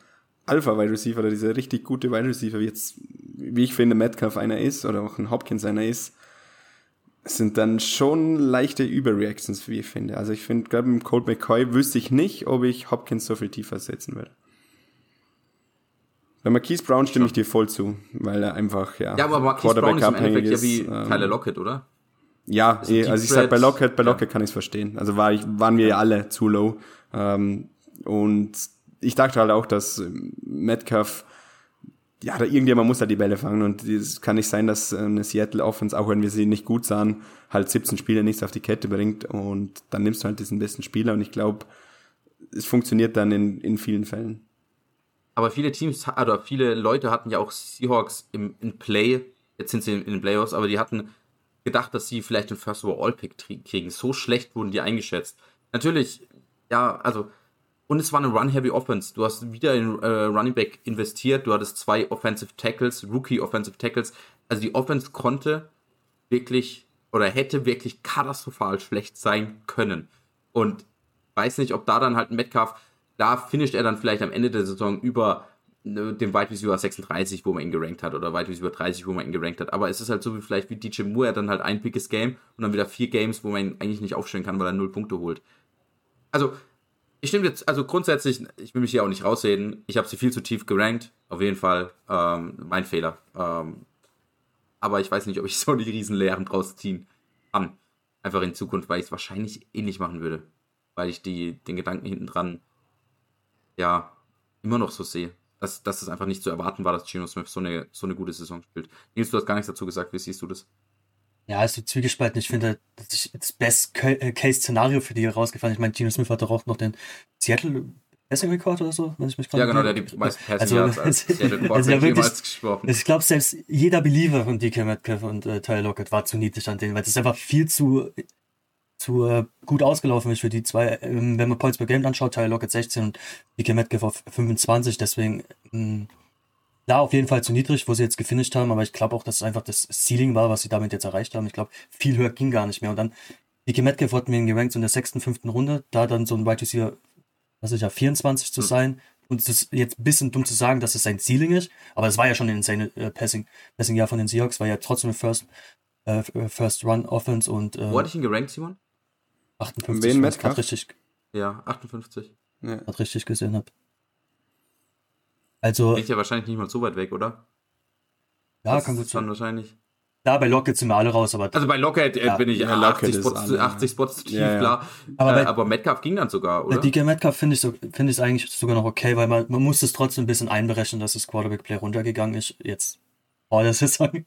Speaker 2: Alpha-Wide Receiver oder dieser richtig gute Wide Receiver, wie jetzt, wie ich finde, Metcalf einer ist oder auch ein Hopkins einer ist, sind dann schon leichte Überreactions, wie ich finde. Also ich finde, gerade mit Colt McCoy wüsste ich nicht, ob ich Hopkins so viel tiefer setzen würde. Bei Marquise Brown stimme ich dir voll zu, weil er einfach, ja,
Speaker 1: ja aber Marquise Brown ist im Endeffekt ist, ja wie ähm, Tyler Lockett, oder?
Speaker 2: Ja, eh, also ich sag bei Lockett, bei Lockett ja. kann ich es verstehen. Also war ich, waren wir ja alle zu low. Ähm, und ich dachte halt auch, dass Metcalf, ja, da irgendjemand muss da die Bälle fangen und es kann nicht sein, dass eine Seattle Offense, auch wenn wir sie nicht gut sahen, halt 17 Spiele nichts auf die Kette bringt und dann nimmst du halt diesen besten Spieler und ich glaube, es funktioniert dann in, in vielen Fällen.
Speaker 1: Aber viele Teams oder viele Leute hatten ja auch Seahawks im, in Play. Jetzt sind sie in, in den Playoffs, aber die hatten gedacht, dass sie vielleicht den First Overall Pick kriegen. So schlecht wurden die eingeschätzt. Natürlich, ja, also und es war eine Run-Heavy Offense. Du hast wieder in äh, Running Back investiert. Du hattest zwei Offensive Tackles, Rookie Offensive Tackles. Also die Offense konnte wirklich oder hätte wirklich katastrophal schlecht sein können. Und weiß nicht, ob da dann halt Metcalf da finisht er dann vielleicht am Ende der Saison über ne, dem Wide Receiver 36, wo man ihn gerankt hat, oder Wide Receiver 30, wo man ihn gerankt hat. Aber es ist halt so wie vielleicht wie DJ Moore, er dann halt ein pickes Game und dann wieder vier Games, wo man ihn eigentlich nicht aufstellen kann, weil er null Punkte holt. Also, ich stimme jetzt, also grundsätzlich, ich will mich hier auch nicht rausreden. Ich habe sie viel zu tief gerankt, auf jeden Fall. Ähm, mein Fehler. Ähm, aber ich weiß nicht, ob ich so die Riesenlehren draus ziehen kann. Einfach in Zukunft, weil ich es wahrscheinlich ähnlich machen würde. Weil ich die, den Gedanken hinten dran ja immer noch so sehe. dass, dass es einfach nicht zu erwarten war, dass Geno Smith so eine, so eine gute Saison spielt. Nils, du hast gar nichts dazu gesagt. Wie siehst du das?
Speaker 3: Ja, also zwiegespalten. Ich finde, das ist das Best-Case-Szenario für die herausgefallen. Ich meine, Geno Smith hat doch auch noch den Seattle Passing Record oder so, wenn ich mich
Speaker 1: Ja, genau, der hat die meisten Passing
Speaker 3: also,
Speaker 1: als Seattle Quarterback
Speaker 3: also ja,
Speaker 1: jemals gesprochen.
Speaker 3: Ich glaube, selbst jeder Believer von DK Metcalf und äh, Tyler Lockett war zu niedrig an denen, weil das ist einfach viel zu, zu äh, gut ausgelaufen ist für die zwei. Ähm, wenn man Points per Game anschaut, Tyler Lockett 16 und DK Metcalf auf 25, deswegen mh, klar, auf jeden Fall zu niedrig, wo sie jetzt gefinisht haben, aber ich glaube auch, dass es einfach das Ceiling war, was sie damit jetzt erreicht haben. Ich glaube, viel höher ging gar nicht mehr. Und dann, DK Metcalf hat mir gerankt so in der sechsten, fünften Runde, da dann so ein Wide Receiver was ist ja 24 zu sein. Und es ist jetzt ein bisschen dumm zu sagen, dass es sein Ceiling ist, aber es war ja schon ein insane äh, Passing, Passing Jahr von den Seahawks, war ja trotzdem ein First, äh, First Run Offense und äh,
Speaker 1: Wo hatte ich ihn gerankt, Simon?
Speaker 3: 58.
Speaker 2: Wen Metcalf?
Speaker 3: ich grad richtig,
Speaker 1: Ja, 58.
Speaker 2: Ja.
Speaker 3: grad richtig gesehen habe. Also,
Speaker 1: Liegt ja wahrscheinlich nicht mal so weit weg, oder?
Speaker 3: ja,
Speaker 1: Das
Speaker 3: kann gut sein.
Speaker 1: wahrscheinlich.
Speaker 3: Da bei Lockett sind wir alle raus, aber
Speaker 1: Also bei Lockett äh,
Speaker 3: Ja.
Speaker 1: bin ich
Speaker 2: Ja,
Speaker 1: 80,
Speaker 2: Lockett ist
Speaker 1: Spots, zu-
Speaker 2: alle-
Speaker 1: 80 Spots zu tief,
Speaker 2: Ja, ja.
Speaker 1: klar.
Speaker 3: Aber
Speaker 1: Aber,
Speaker 3: bei-
Speaker 1: äh, aber Metcalf ging dann sogar,
Speaker 3: Bei
Speaker 1: oder?
Speaker 3: DK Metcalf finde ich, so, finde ich es eigentlich sogar noch okay, weil man, man muss es trotzdem ein bisschen einberechnen, dass das Quarterback-Play runtergegangen ist. Jetzt vor der Saison,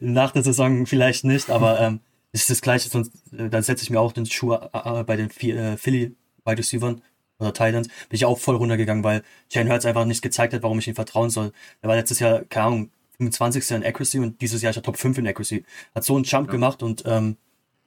Speaker 3: nach der Saison vielleicht nicht, aber ähm, es ist das Gleiche, sonst äh, dann setze ich mir auch den Schuh äh, äh, bei den äh, Philly Wide Receivers oder Titans, bin ich auch voll runtergegangen, weil Jane Hurts einfach nicht gezeigt hat, warum ich ihm vertrauen soll. Er war letztes Jahr, keine Ahnung, 25. in Accuracy und dieses Jahr ist er Top 5 in Accuracy. Hat so einen Jump gemacht und ähm,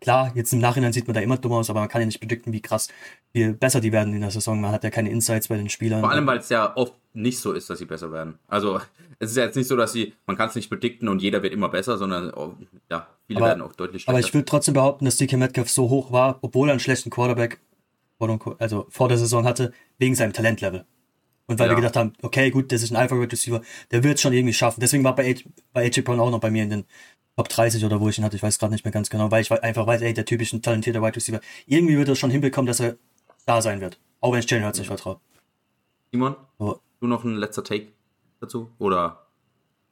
Speaker 3: klar, jetzt im Nachhinein sieht man da immer dumm aus, aber man kann ja nicht predikten, wie krass, wie besser die werden in der Saison. Man hat ja keine Insights bei den Spielern.
Speaker 1: Vor allem, weil es ja oft nicht so ist, dass sie besser werden. Also es ist ja jetzt nicht so, dass sie, man kann es nicht predikten und jeder wird immer besser, sondern oh, ja, viele
Speaker 3: Aber-
Speaker 1: werden auch deutlich schlechter.
Speaker 3: Aber ich würde trotzdem behaupten, dass DK Metcalf so hoch war, obwohl er einen schlechten Quarterback also vor der Saison hatte, wegen seinem Talentlevel. Und weil
Speaker 1: Ja.
Speaker 3: wir gedacht haben, okay, gut, das ist ein Alpha Wide Receiver, der wird es schon irgendwie schaffen. Deswegen war bei, AJ bei AJ Brown auch noch bei mir in den Top 30 oder wo ich ihn hatte, ich weiß gerade nicht mehr ganz genau, weil ich einfach weiß, ey, der typische talentierte Wide Receiver, irgendwie wird er schon hinbekommen, dass er da sein wird. Auch wenn ich Jalen Hurts nicht vertraue.
Speaker 1: Simon,
Speaker 3: So.
Speaker 1: du noch ein letzter Take dazu? Oder?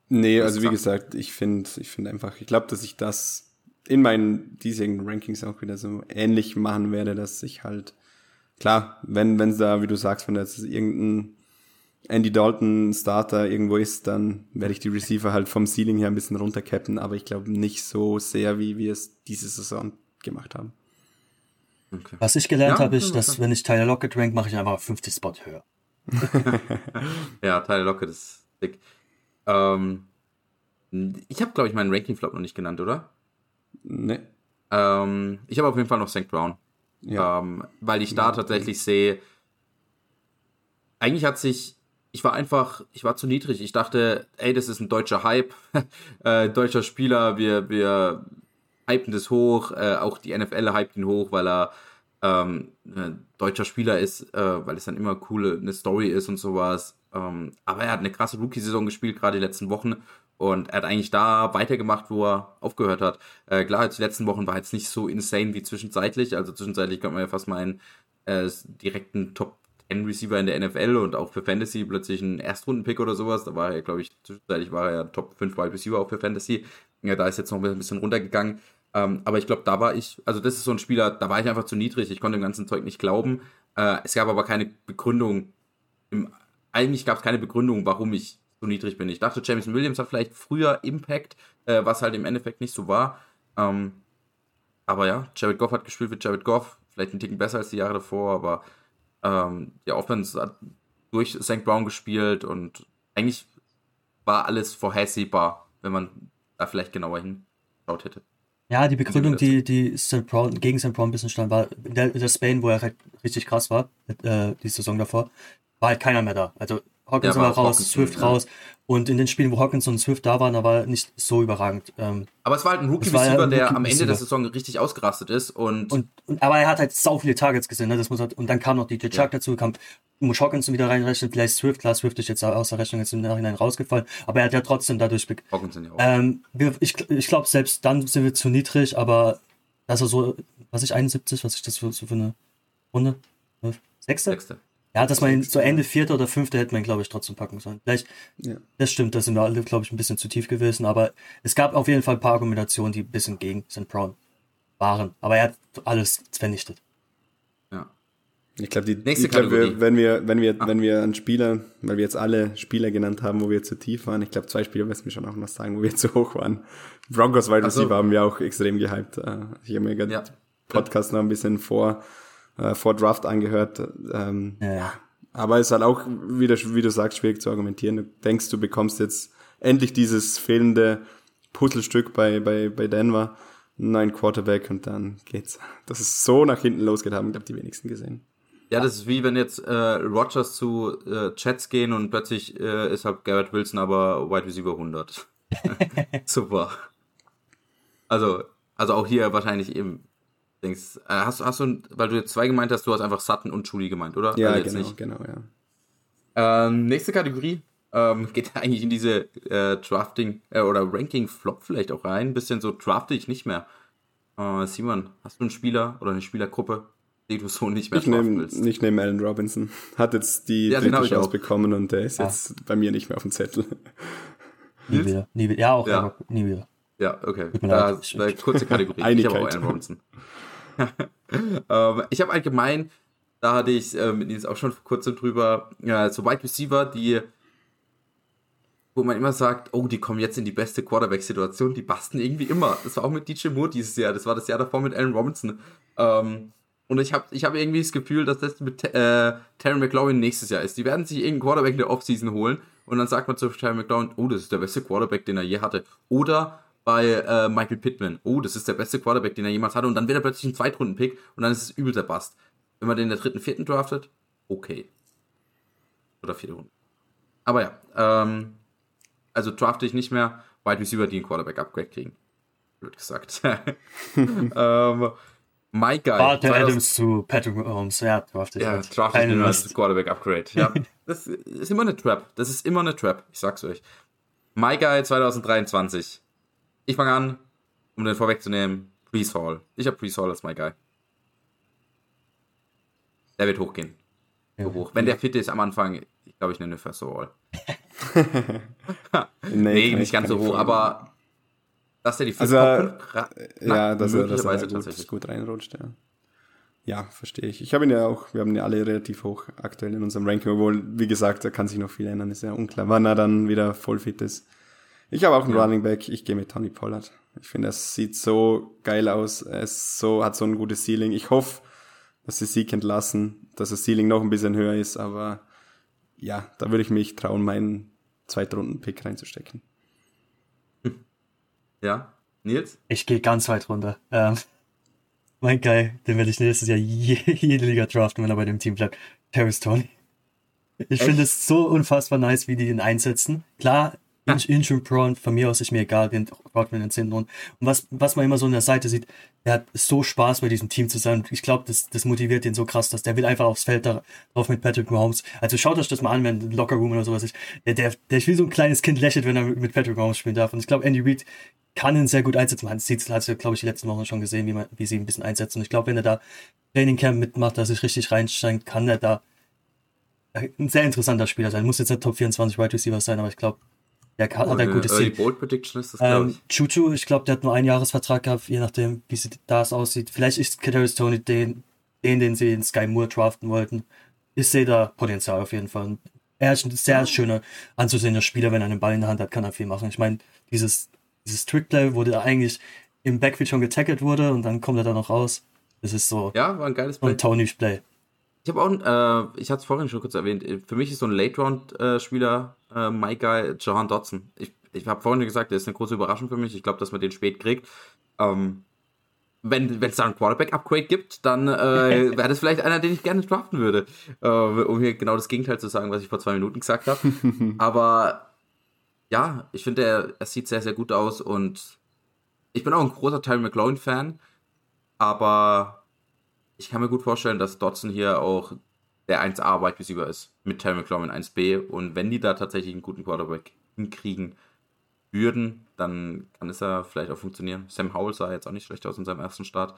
Speaker 2: Nee, also wie gesagt, ich finde ich finde einfach, ich glaube, dass ich das in meinen diesjährigen Rankings auch wieder so ähnlich machen werde, dass ich halt, klar, wenn wenn da, wie du sagst, wenn da jetzt irgendein Andy Dalton Starter irgendwo ist, dann werde ich die Receiver halt vom Ceiling her ein bisschen runtercappen, aber ich glaube nicht so sehr, wie wir es diese Saison gemacht haben.
Speaker 1: Okay.
Speaker 3: Was ich gelernt
Speaker 1: Ja,
Speaker 3: habe, ist, dass wenn ich Tyler Lockett rank, mache ich einfach 50 Spot höher.
Speaker 1: Ja, Tyler Lockett ist dick. Ähm, ich habe, glaube ich, meinen Ranking-Flop noch nicht genannt, oder?
Speaker 2: Ne?
Speaker 1: Ähm, ich habe auf jeden Fall noch St. Brown.
Speaker 2: Ja.
Speaker 1: Ähm, weil ich da tatsächlich sehe, eigentlich hat sich, ich war einfach, ich war zu niedrig. Ich dachte, ey, das ist ein deutscher Hype, äh, deutscher Spieler, wir, wir hypen das hoch, äh, auch die NFL hypt ihn hoch, weil er ähm, ein deutscher Spieler ist, äh, weil es dann immer coole eine Story ist und sowas. Ähm, aber er hat eine krasse Rookie-Saison gespielt, gerade die letzten Wochen. Und er hat eigentlich da weitergemacht, wo er aufgehört hat. Äh, klar, die letzten Wochen war jetzt nicht so insane wie zwischenzeitlich. Also zwischenzeitlich kann man ja fast mal einen äh, direkten Top 10 Receiver in der NFL und auch für Fantasy plötzlich ein Erstrunden-Pick oder sowas. Da war er, glaube ich, zwischenzeitlich war er ja Top 5 Wide Receiver auch für Fantasy. Ja, da ist jetzt noch ein bisschen runtergegangen. Ähm, aber ich glaube, da war ich, also das ist so ein Spieler, da war ich einfach zu niedrig. Ich konnte dem ganzen Zeug nicht glauben. Äh, es gab aber keine Begründung, im, eigentlich gab es keine Begründung, warum ich so niedrig bin. Ich dachte, Jameson Williams hat vielleicht früher Impact, äh, was halt im Endeffekt nicht so war. Ähm, aber ja, Jared Goff hat gespielt mit Jared Goff, vielleicht ein Ticken besser als die Jahre davor, aber ähm, die Offense hat durch St. Brown gespielt und eigentlich war alles vorhersehbar, wenn man da vielleicht genauer hinschaut hätte.
Speaker 3: Ja, die Begründung, die, die St. Brown, gegen St. Brown ein bisschen stand, war in der, in der Spain, wo er halt richtig krass war, äh, die Saison davor, war halt keiner mehr da. Also Hawkins
Speaker 1: Ja,
Speaker 3: war raus,
Speaker 1: Hawkins,
Speaker 3: Swift
Speaker 1: ja.
Speaker 3: raus. Und in den Spielen, wo Hawkins und Swift da waren, da war er nicht so überragend. Ähm,
Speaker 1: Aber es war halt ein
Speaker 3: ja
Speaker 1: Rookie-Receiver,
Speaker 3: ein
Speaker 1: der am Ende der Saison richtig ausgerastet ist und,
Speaker 3: und, und, aber er hat halt sau viele Targets gesehen, ne? Das muss halt, und dann kam noch DJ Chuck
Speaker 1: Ja.
Speaker 3: dazu, kam, muss Hawkins wieder reinrechnen, vielleicht Swift, klar, Swift ist jetzt aus der Rechnung jetzt im Nachhinein rausgefallen, aber er hat ja trotzdem dadurch
Speaker 1: Hawkinson ja auch.
Speaker 3: Ähm, ich ich glaube, selbst dann sind wir zu niedrig, aber dass er so, was ich 71, was ist das für, so für eine Runde? Sechste?
Speaker 1: Sechste.
Speaker 3: Ja, dass man ihn zu Ende vierte oder fünfte hätte man, glaube ich, trotzdem packen sollen. Vielleicht,
Speaker 2: Ja.
Speaker 3: das stimmt, da sind wir alle, glaube ich, ein bisschen zu tief gewesen, aber es gab auf jeden Fall ein paar Argumentationen, die ein bisschen gegen St. Brown waren. Aber er hat alles vernichtet.
Speaker 1: Ja.
Speaker 2: Ich glaube, die
Speaker 1: Nächste
Speaker 2: ich glaub,
Speaker 1: Kategorie.
Speaker 2: wir, wenn wir, wenn wir, wenn wir einen Spieler, weil wir jetzt alle Spieler genannt haben, wo wir zu tief waren, ich glaube, zwei Spieler wirst du mir schon auch noch sagen, wo wir zu hoch waren. Broncos Wide
Speaker 1: Ach so.
Speaker 2: Receiver haben wir auch extrem gehypt. Äh, Ich habe mir gerade
Speaker 1: Ja.
Speaker 2: Podcast noch ein bisschen vor, äh, vor Draft angehört. Ähm,
Speaker 3: Ja,
Speaker 2: aber es ist halt auch, wie du, wie du sagst, schwierig zu argumentieren. Du denkst, du bekommst jetzt endlich dieses fehlende Puzzlestück bei, bei, bei Denver, neuen Quarterback und dann geht's. Dass es so nach hinten losgeht, haben, glaube die wenigsten gesehen.
Speaker 1: Ja, das ist wie wenn jetzt äh, Rogers zu äh, Chats gehen und plötzlich äh, ist halt Garrett Wilson aber Wide Receiver 100. Super. Also, also auch hier wahrscheinlich eben denkst, äh, hast, hast du, weil du jetzt zwei gemeint hast, du hast einfach Sutton und Julie gemeint, oder?
Speaker 2: Ja,
Speaker 1: Also jetzt
Speaker 2: genau,
Speaker 1: nicht.
Speaker 2: genau, ja.
Speaker 1: Ähm, nächste Kategorie ähm, geht eigentlich in diese äh, Drafting äh, oder Ranking-Flop vielleicht auch rein. Ein bisschen so drafte ich nicht mehr. Äh, Simon, hast du einen Spieler oder eine Spielergruppe, die du so nicht mehr
Speaker 2: Ich
Speaker 1: draften
Speaker 2: nehme
Speaker 1: willst?
Speaker 2: ich nehm Allen Robinson. Hat jetzt die
Speaker 1: Ja,
Speaker 2: dritte
Speaker 1: ich
Speaker 2: Chance
Speaker 1: auch.
Speaker 2: bekommen und der ist jetzt bei mir nicht mehr auf dem Zettel.
Speaker 3: Nie wieder. Nie wieder. Ja, auch,
Speaker 1: Ja.
Speaker 3: nie wieder.
Speaker 1: Ja, okay. Da, da kurze Kategorie. ich
Speaker 2: Einigkeit.
Speaker 1: habe auch Allen Robinson. ähm, ich habe allgemein, da hatte ich äh, mit Nils auch schon vor kurzem drüber, ja, so Wide Receiver, die, wo man immer sagt, oh, die kommen jetzt in die beste Quarterback-Situation, die basten irgendwie immer. Das war auch mit DJ Moore dieses Jahr, das war das Jahr davor mit Allen Robinson. Ähm, und ich habe ich hab irgendwie das Gefühl, dass das mit äh, Terry McLaurin nächstes Jahr ist. Die werden sich irgendeinen Quarterback in der Offseason holen und dann sagt man zu Terry McLaurin, oh, das ist der beste Quarterback, den er je hatte. Oder bei äh, Michael Pittman, oh, das ist der beste Quarterback, den er jemals hatte. Und dann wird er plötzlich ein Zweitrunden-Pick und dann ist es übel der Bast. Wenn man den in der dritten, vierten draftet, okay. Oder vierte Runde. Aber ja, ähm, also drafte ich nicht mehr Wide Receiver, die einen Quarterback-Upgrade kriegen. Blöd gesagt. ähm, My Guy. 2000
Speaker 3: Adams zu Patrick Mahomes. Ja, draft ich
Speaker 1: ja,
Speaker 3: halt.
Speaker 1: Draft ich als Quarterback-Upgrade. Ja, das ist immer eine Trap. Das ist immer eine Trap. Ich sag's euch. My Guy 2023. Ich fange an, um den vorwegzunehmen. Brees Hall. Ich habe Brees Hall als My Guy. Der wird hochgehen. So hoch. Wenn der fit ist am Anfang, ich glaube, ich nenne ihn First Overall. Nee,
Speaker 2: kann
Speaker 1: nicht
Speaker 2: ich-
Speaker 1: ganz so hoch, aber dass der die
Speaker 2: Also,
Speaker 1: Top fünf ra-
Speaker 2: Ja, dass er, dass er gut,
Speaker 1: tatsächlich.
Speaker 2: gut reinrutscht, ja. Ja, verstehe ich. Ich habe ihn ja auch, wir haben ihn ja alle relativ hoch aktuell in unserem Ranking, obwohl, wie gesagt, da kann sich noch viel ändern, ist ja unklar, wann er dann wieder voll fit ist. Ich habe auch einen
Speaker 1: Ja.
Speaker 2: Running Back, ich gehe mit Tony Pollard. Ich finde, es sieht so geil aus, er ist so, hat so ein gutes Ceiling. Ich hoffe, dass sie Sieg entlassen, dass das Ceiling noch ein bisschen höher ist, aber ja, da würde ich mich trauen, meinen Zweitrunden-Pick reinzustecken.
Speaker 1: Ja, Nils?
Speaker 3: Ich gehe ganz weit runter. Ähm, mein Guy, den werde ich nächstes Jahr je, jede Liga draften, wenn er bei dem Team bleibt. Terrence Tony. Ich finde es so unfassbar nice, wie die ihn einsetzen. Klar, In Injury Prone, von mir aus ist mir egal, den braucht man in den 10. Runden. Und was, was man immer so an der Seite sieht, der hat so Spaß bei diesem Team zu sein. Ich glaube, das, das motiviert ihn so krass, dass der will einfach aufs Feld da, drauf mit Patrick Mahomes. Also schaut euch das mal an, wenn Locker Room oder sowas ist. Der, der, der wie so ein kleines Kind lächelt, wenn er mit Patrick Mahomes spielen darf. Und ich glaube, Andy Reid kann ihn sehr gut einsetzen. Man sieht es, hat ja, glaube ich, die letzten Wochen schon gesehen, wie, man, wie sie ihn ein bisschen einsetzen. Und ich glaube, wenn er da Training Camp mitmacht, dass sich richtig reinsteigt, kann er da ein sehr interessanter Spieler sein. Muss jetzt nicht Top 24 Wide Receiver sein, aber ich glaube, der kann, hat ein gutes
Speaker 1: Early
Speaker 3: Ziel.
Speaker 1: Bold Prediction ist das, glaube
Speaker 3: Ähm,
Speaker 1: ich.
Speaker 3: Chuchu, ich glaube, der hat nur einen Jahresvertrag gehabt, je nachdem, wie das aussieht. Vielleicht ist Kadarius Tony den, den, den sie in Sky Moore draften wollten. Ich sehe da Potenzial auf jeden Fall. Er ist ein sehr schöner, anzusehender Spieler, wenn er einen Ball in der Hand hat, kann er viel machen. Ich meine, dieses, dieses Trickplay, wo der eigentlich im Backfield schon getackelt wurde und dann kommt er da noch raus. Das ist so
Speaker 1: Ja, war ein geiles Play.
Speaker 3: ein Tony-Play.
Speaker 1: Ich habe auch, äh, ich hatte es vorhin schon kurz erwähnt, für mich ist so ein Late-Round-Spieler äh, my guy Jahan Dotson. Ich, ich habe vorhin gesagt, der ist eine große Überraschung für mich. Ich glaube, dass man den spät kriegt. Ähm, wenn es da ein Quarterback-Upgrade gibt, dann äh, wäre das vielleicht einer, den ich gerne draften würde. Äh, um hier genau das Gegenteil zu sagen, was ich vor zwei Minuten gesagt habe. Aber ja, ich finde, er, er sieht sehr, sehr gut aus und ich bin auch ein großer Tyler McLaurin-Fan, aber ich kann mir gut vorstellen, dass Dodson hier auch der 1A Wide Receiver ist mit Terry McLaurin 1B und wenn die da tatsächlich einen guten Quarterback hinkriegen würden, dann kann es ja vielleicht auch funktionieren. Sam Howell sah jetzt auch nicht schlecht aus in seinem ersten Start.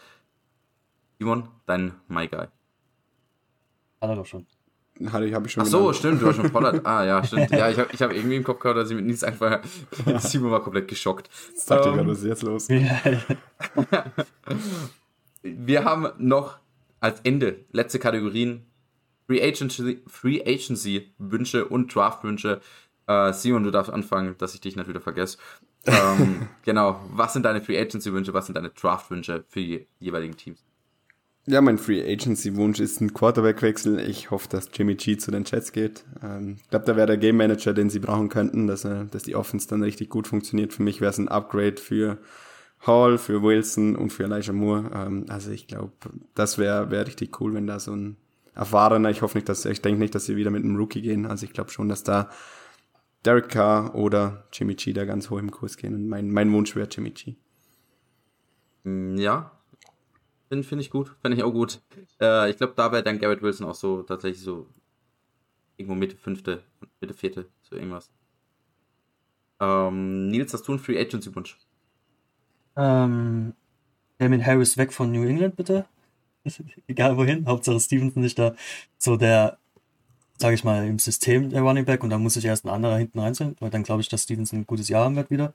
Speaker 1: Simon, dein My Guy.
Speaker 3: Hat er doch schon.
Speaker 2: Hatte ich, habe ich schon
Speaker 1: Ach so,
Speaker 2: genannt.
Speaker 1: stimmt, du hast schon Pollard. Ah ja, stimmt. Ja, ich habe ich hab irgendwie im Kopf gehabt, dass ich mit Nils einfach Simon war komplett geschockt.
Speaker 2: Jetzt dachte ich
Speaker 1: Ähm,
Speaker 2: gerade, was ist jetzt los?
Speaker 1: Wir haben noch als Ende letzte Kategorien Free Agency, Free Agency Wünsche und Draft Wünsche. Äh, Simon, du darfst anfangen, dass ich dich nicht wieder vergesse. ähm, genau, was sind deine Free Agency Wünsche, was sind deine Draft Wünsche für die jeweiligen Teams?
Speaker 2: Ja, mein Free Agency Wunsch ist ein Quarterback-Wechsel. Ich hoffe, dass Jimmy G zu den Jets geht. Ähm, ich glaube, da wäre der Game Manager, den sie brauchen könnten, dass, er, dass die Offense dann richtig gut funktioniert. Für mich wäre es ein Upgrade für Hall, für Wilson und für Elijah Moore. Ähm, also ich glaube, das wäre wär richtig cool, wenn da so ein erfahrener, ich hoffe nicht, dass, ich denke nicht, dass sie wieder mit einem Rookie gehen. Also ich glaube schon, dass da Derek Carr oder Jimmy G da ganz hoch im Kurs gehen. Und mein, mein Wunsch wäre Jimmy G.
Speaker 1: Mm, ja, finde find ich gut, finde ich auch gut. Äh, ich glaube, da wäre dann Garrett Wilson auch so tatsächlich so irgendwo Mitte fünfte, Mitte vierte, so irgendwas. Ähm, Nils, hast du einen Free Agency Wunsch?
Speaker 3: Ähm, Damien Harris weg von New England, bitte. Egal wohin, Hauptsache Stevenson nicht da so der, sage ich mal, im System der Running Back und dann muss sich erst ein anderer hinten reinziehen, weil dann glaube ich, dass Stevenson ein gutes Jahr haben wird wieder.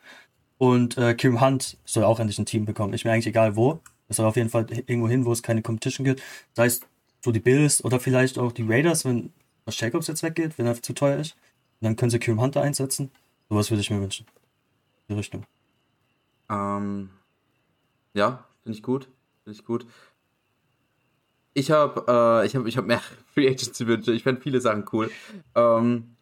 Speaker 3: Und äh, Kim Hunt soll auch endlich ein Team bekommen. Ich mir eigentlich egal wo. Es soll auf jeden Fall irgendwo hin, wo es keine Competition gibt. Sei es so die Bills oder vielleicht auch die Raiders, wenn was Jacobs jetzt weggeht, wenn er zu teuer ist. Und dann können sie Kim Hunter einsetzen. Sowas würde ich mir wünschen. Die Richtung.
Speaker 1: Ähm, ja, finde ich gut. Finde ich gut. Ich habe äh, ich hab, ich hab mehr Free Agency Wünsche. Ich fände viele Sachen cool. Ähm,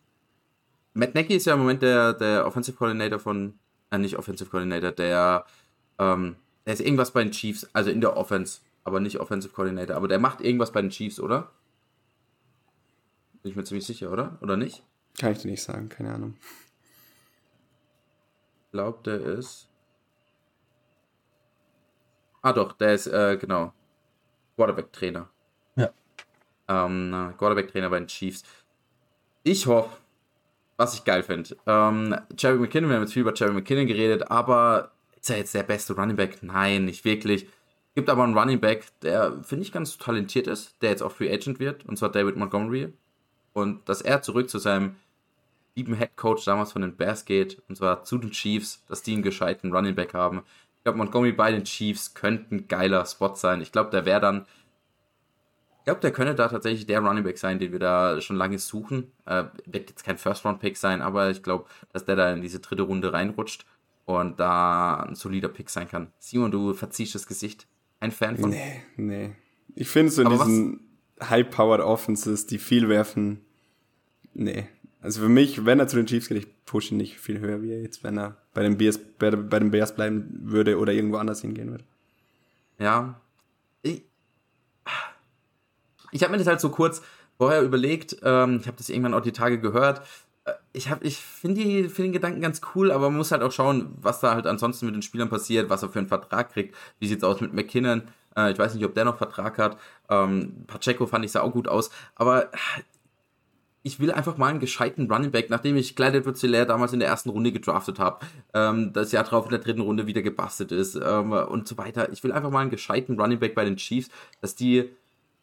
Speaker 1: Matt Nagy ist ja im Moment der, der Offensive Coordinator von, äh, nicht Offensive Coordinator, der, ähm, der ist irgendwas bei den Chiefs, also in der Offense, aber nicht Offensive Coordinator, aber der macht irgendwas bei den Chiefs, oder? Bin ich mir ziemlich sicher, oder? Oder nicht?
Speaker 2: Kann ich dir nicht sagen, keine Ahnung.
Speaker 1: Ich glaube, der ist. Ah, doch, der ist, äh, genau. Quarterback-Trainer.
Speaker 3: Ja.
Speaker 1: Ähm, Quarterback-Trainer bei den Chiefs. Ich hoffe, was ich geil finde. Ähm, Jerry McKinnon, wir haben jetzt viel über Jerry McKinnon geredet, aber ist er jetzt der beste Running Back? Nein, nicht wirklich. Gibt aber einen Running Back, der, finde ich, ganz talentiert ist, der jetzt auch Free Agent wird, und zwar David Montgomery. Und dass er zurück zu seinem lieben Head Coach damals von den Bears geht, und zwar zu den Chiefs, dass die einen gescheiten Running Back haben. Ich glaube, Montgomery bei den Chiefs könnte ein geiler Spot sein. Ich glaube, der wäre dann. Ich glaube, der könnte da tatsächlich der Running Back sein, den wir da schon lange suchen. Äh, wird jetzt kein First-Round-Pick sein, aber ich glaube, dass der da in diese dritte Runde reinrutscht und da ein solider Pick sein kann. Simon, du verziehst das Gesicht. Ein Fan von.
Speaker 2: Nee, nee. Ich finde so in
Speaker 1: Aber
Speaker 2: diesen High-Powered Offenses, die viel werfen, nee. Also für mich, wenn er zu den Chiefs geht, ich pushe ihn nicht viel höher, wie er jetzt, wenn er bei den Bears, bei, bei den Bears bleiben würde oder irgendwo anders hingehen würde.
Speaker 1: Ja. Ich, ich habe mir das halt so kurz vorher überlegt. Ähm, ich habe das irgendwann auch die Tage gehört. Äh, Ich, ich finde find den Gedanken ganz cool, aber man muss halt auch schauen, was da halt ansonsten mit den Spielern passiert, was er für einen Vertrag kriegt. Wie sieht's aus mit McKinnon? Äh, ich weiß nicht, ob der noch Vertrag hat. Ähm, Pacheco fand ich sah auch gut aus. Aber ich will einfach mal einen gescheiten Running Back, nachdem ich Clyde edwards damals in der ersten Runde gedraftet habe, ähm, das Jahr drauf in der dritten Runde wieder gebastelt ist ähm, und so weiter. Ich will einfach mal einen gescheiten Running Back bei den Chiefs, dass die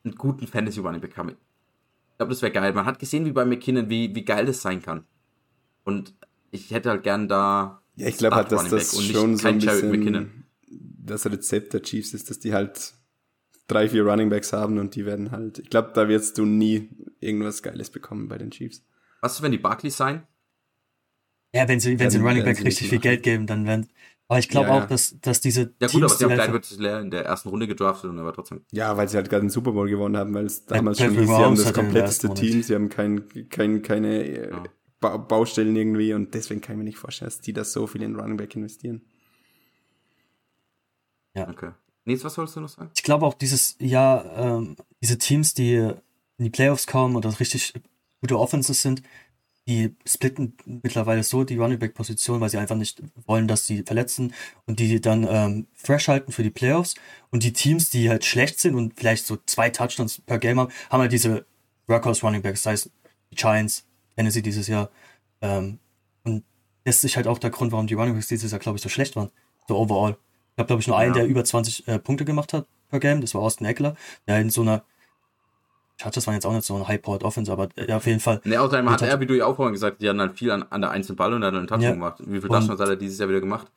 Speaker 1: einen guten Fantasy Running Back haben. Ich glaube, das wäre geil. Man hat gesehen, wie bei McKinnon, wie, wie geil das sein kann. Und ich hätte halt gern da
Speaker 2: Ja, ich glaube halt, dass das schon so ein bisschen
Speaker 1: McKinnon.
Speaker 2: das Rezept der Chiefs ist, dass die halt drei, vier Running Backs haben und die werden halt, ich glaube, da wirst du nie irgendwas Geiles bekommen bei den Chiefs.
Speaker 1: Was wenn die Barclays sein?
Speaker 3: Ja, wenn sie, wenn sie
Speaker 2: Werden-
Speaker 3: einen Running Back
Speaker 2: sie
Speaker 3: richtig viel
Speaker 2: machen.
Speaker 3: Geld geben, dann werden. Aber ich glaube
Speaker 2: Ja,
Speaker 3: auch,
Speaker 2: ja.
Speaker 3: dass, dass diese
Speaker 1: Ja gut, aber
Speaker 3: Teams,
Speaker 1: sie
Speaker 3: die
Speaker 1: haben Clyde edwards in der ersten Runde gedraftet und er war trotzdem
Speaker 2: Ja, weil sie halt gerade den Super Bowl gewonnen haben, weil es damals schon hieß, sie haben das kompletteste. Team, sie haben kein, kein, keine äh,
Speaker 1: Ja.
Speaker 2: ba Baustellen irgendwie und deswegen kann ich mir nicht vorstellen, dass die das so viel in Running Back investieren.
Speaker 1: Okay. Nils, was sollst du noch sagen?
Speaker 3: ich glaube auch dieses Jahr, ähm, diese Teams, die in die Playoffs kommen oder richtig gute Offenses sind, die splitten mittlerweile so die Running Back Position, weil sie einfach nicht wollen, dass sie verletzen und die dann ähm, fresh halten für die Playoffs. Und die Teams, die halt schlecht sind und vielleicht so zwei Touchdowns per Game haben, haben halt diese Workhorse Running Backs, sei es die Giants, Tennessee dieses Jahr. Ähm, und das ist halt auch der Grund, warum die Running Backs dieses Jahr, glaube ich, so schlecht waren. So overall. Ich habe, glaube ich, nur einen,
Speaker 1: Ja.
Speaker 3: der über 20 äh, Punkte gemacht hat per Game. Das war Austin Eckler. Der in so einer Chargers waren jetzt auch nicht so ein High-Powered Offense, aber äh, auf jeden Fall.
Speaker 1: Ne, außerdem hat er, wie du ja auch vorhin gesagt hast, die haben halt viel an, an der einzelnen Ball und er hat einen Touchdown
Speaker 3: Ja.
Speaker 1: gemacht. Wie viel Touchdowns hat er dieses Jahr wieder gemacht?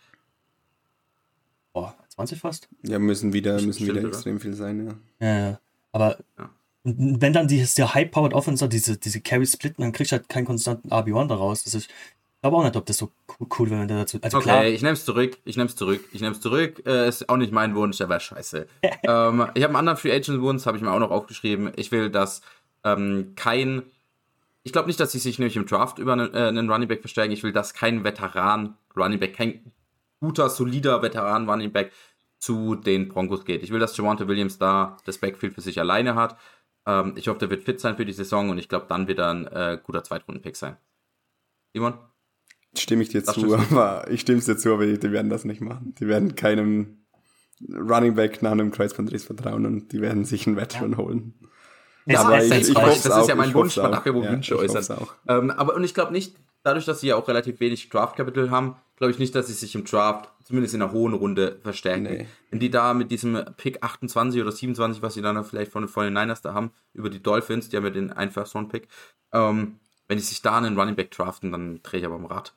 Speaker 3: Boah, 20 fast?
Speaker 2: Ja, müssen wieder, müssen
Speaker 1: Stimmt,
Speaker 2: wieder
Speaker 1: oder?
Speaker 2: extrem viel sein, ja.
Speaker 3: Ja, ja. Aber
Speaker 1: Ja.
Speaker 3: Und wenn dann dieses der High-Powered Offense, diese, diese Carry splitten, dann kriegst du halt keinen konstanten RB1 daraus. Das ist, ich glaube auch nicht, ob das so cool wäre, wenn der dazu. Also
Speaker 1: okay,
Speaker 3: klar,
Speaker 1: ich nehme es zurück. Ich nehme es zurück. Ich nehme es zurück. Äh, ist auch nicht mein Wunsch, der wäre scheiße. ähm, ich habe einen anderen Free Agent Wunsch, habe ich mir auch noch aufgeschrieben. Ich will, dass ähm, kein. Ich glaube nicht, dass sie sich nämlich im Draft über einen, äh, einen Running Back verstärken. Ich will, dass kein Veteran Running Back, kein guter, solider Veteran Running Back zu den Broncos geht. Ich will, dass Javante Williams da das Backfield für sich alleine hat. Ähm, ich hoffe, der wird fit sein für die Saison und ich glaube, dann wird er ein äh, guter Zweitrunden-Pick sein. Simon?
Speaker 2: Stimme ich dir
Speaker 1: Das
Speaker 2: zu, aber ich stimme es dir zu, aber die, werden das nicht machen. Die werden keinem Running Back nach einem Kreuzbandriss vertrauen und die werden sich einen Veteran holen.
Speaker 3: es-
Speaker 2: aber
Speaker 3: es-
Speaker 2: ich, ich hoff's
Speaker 1: das ist ja mein
Speaker 2: ich
Speaker 1: Wunsch, man darf ja wohl Wünsche
Speaker 2: ich
Speaker 1: äußern. Ähm, aber und ich glaube nicht, dadurch, dass sie ja auch relativ wenig Draft-Capital haben, glaube ich nicht, dass sie sich im Draft, zumindest in einer hohen Runde, verstärken.
Speaker 2: Nee.
Speaker 1: Wenn die da mit diesem Pick 28 oder 27, was sie dann vielleicht von, von den Niners da haben, über die Dolphins, die haben ja den einen First-Round-Pick, ähm, wenn die sich da einen Running Back draften, dann drehe ich aber am Rad.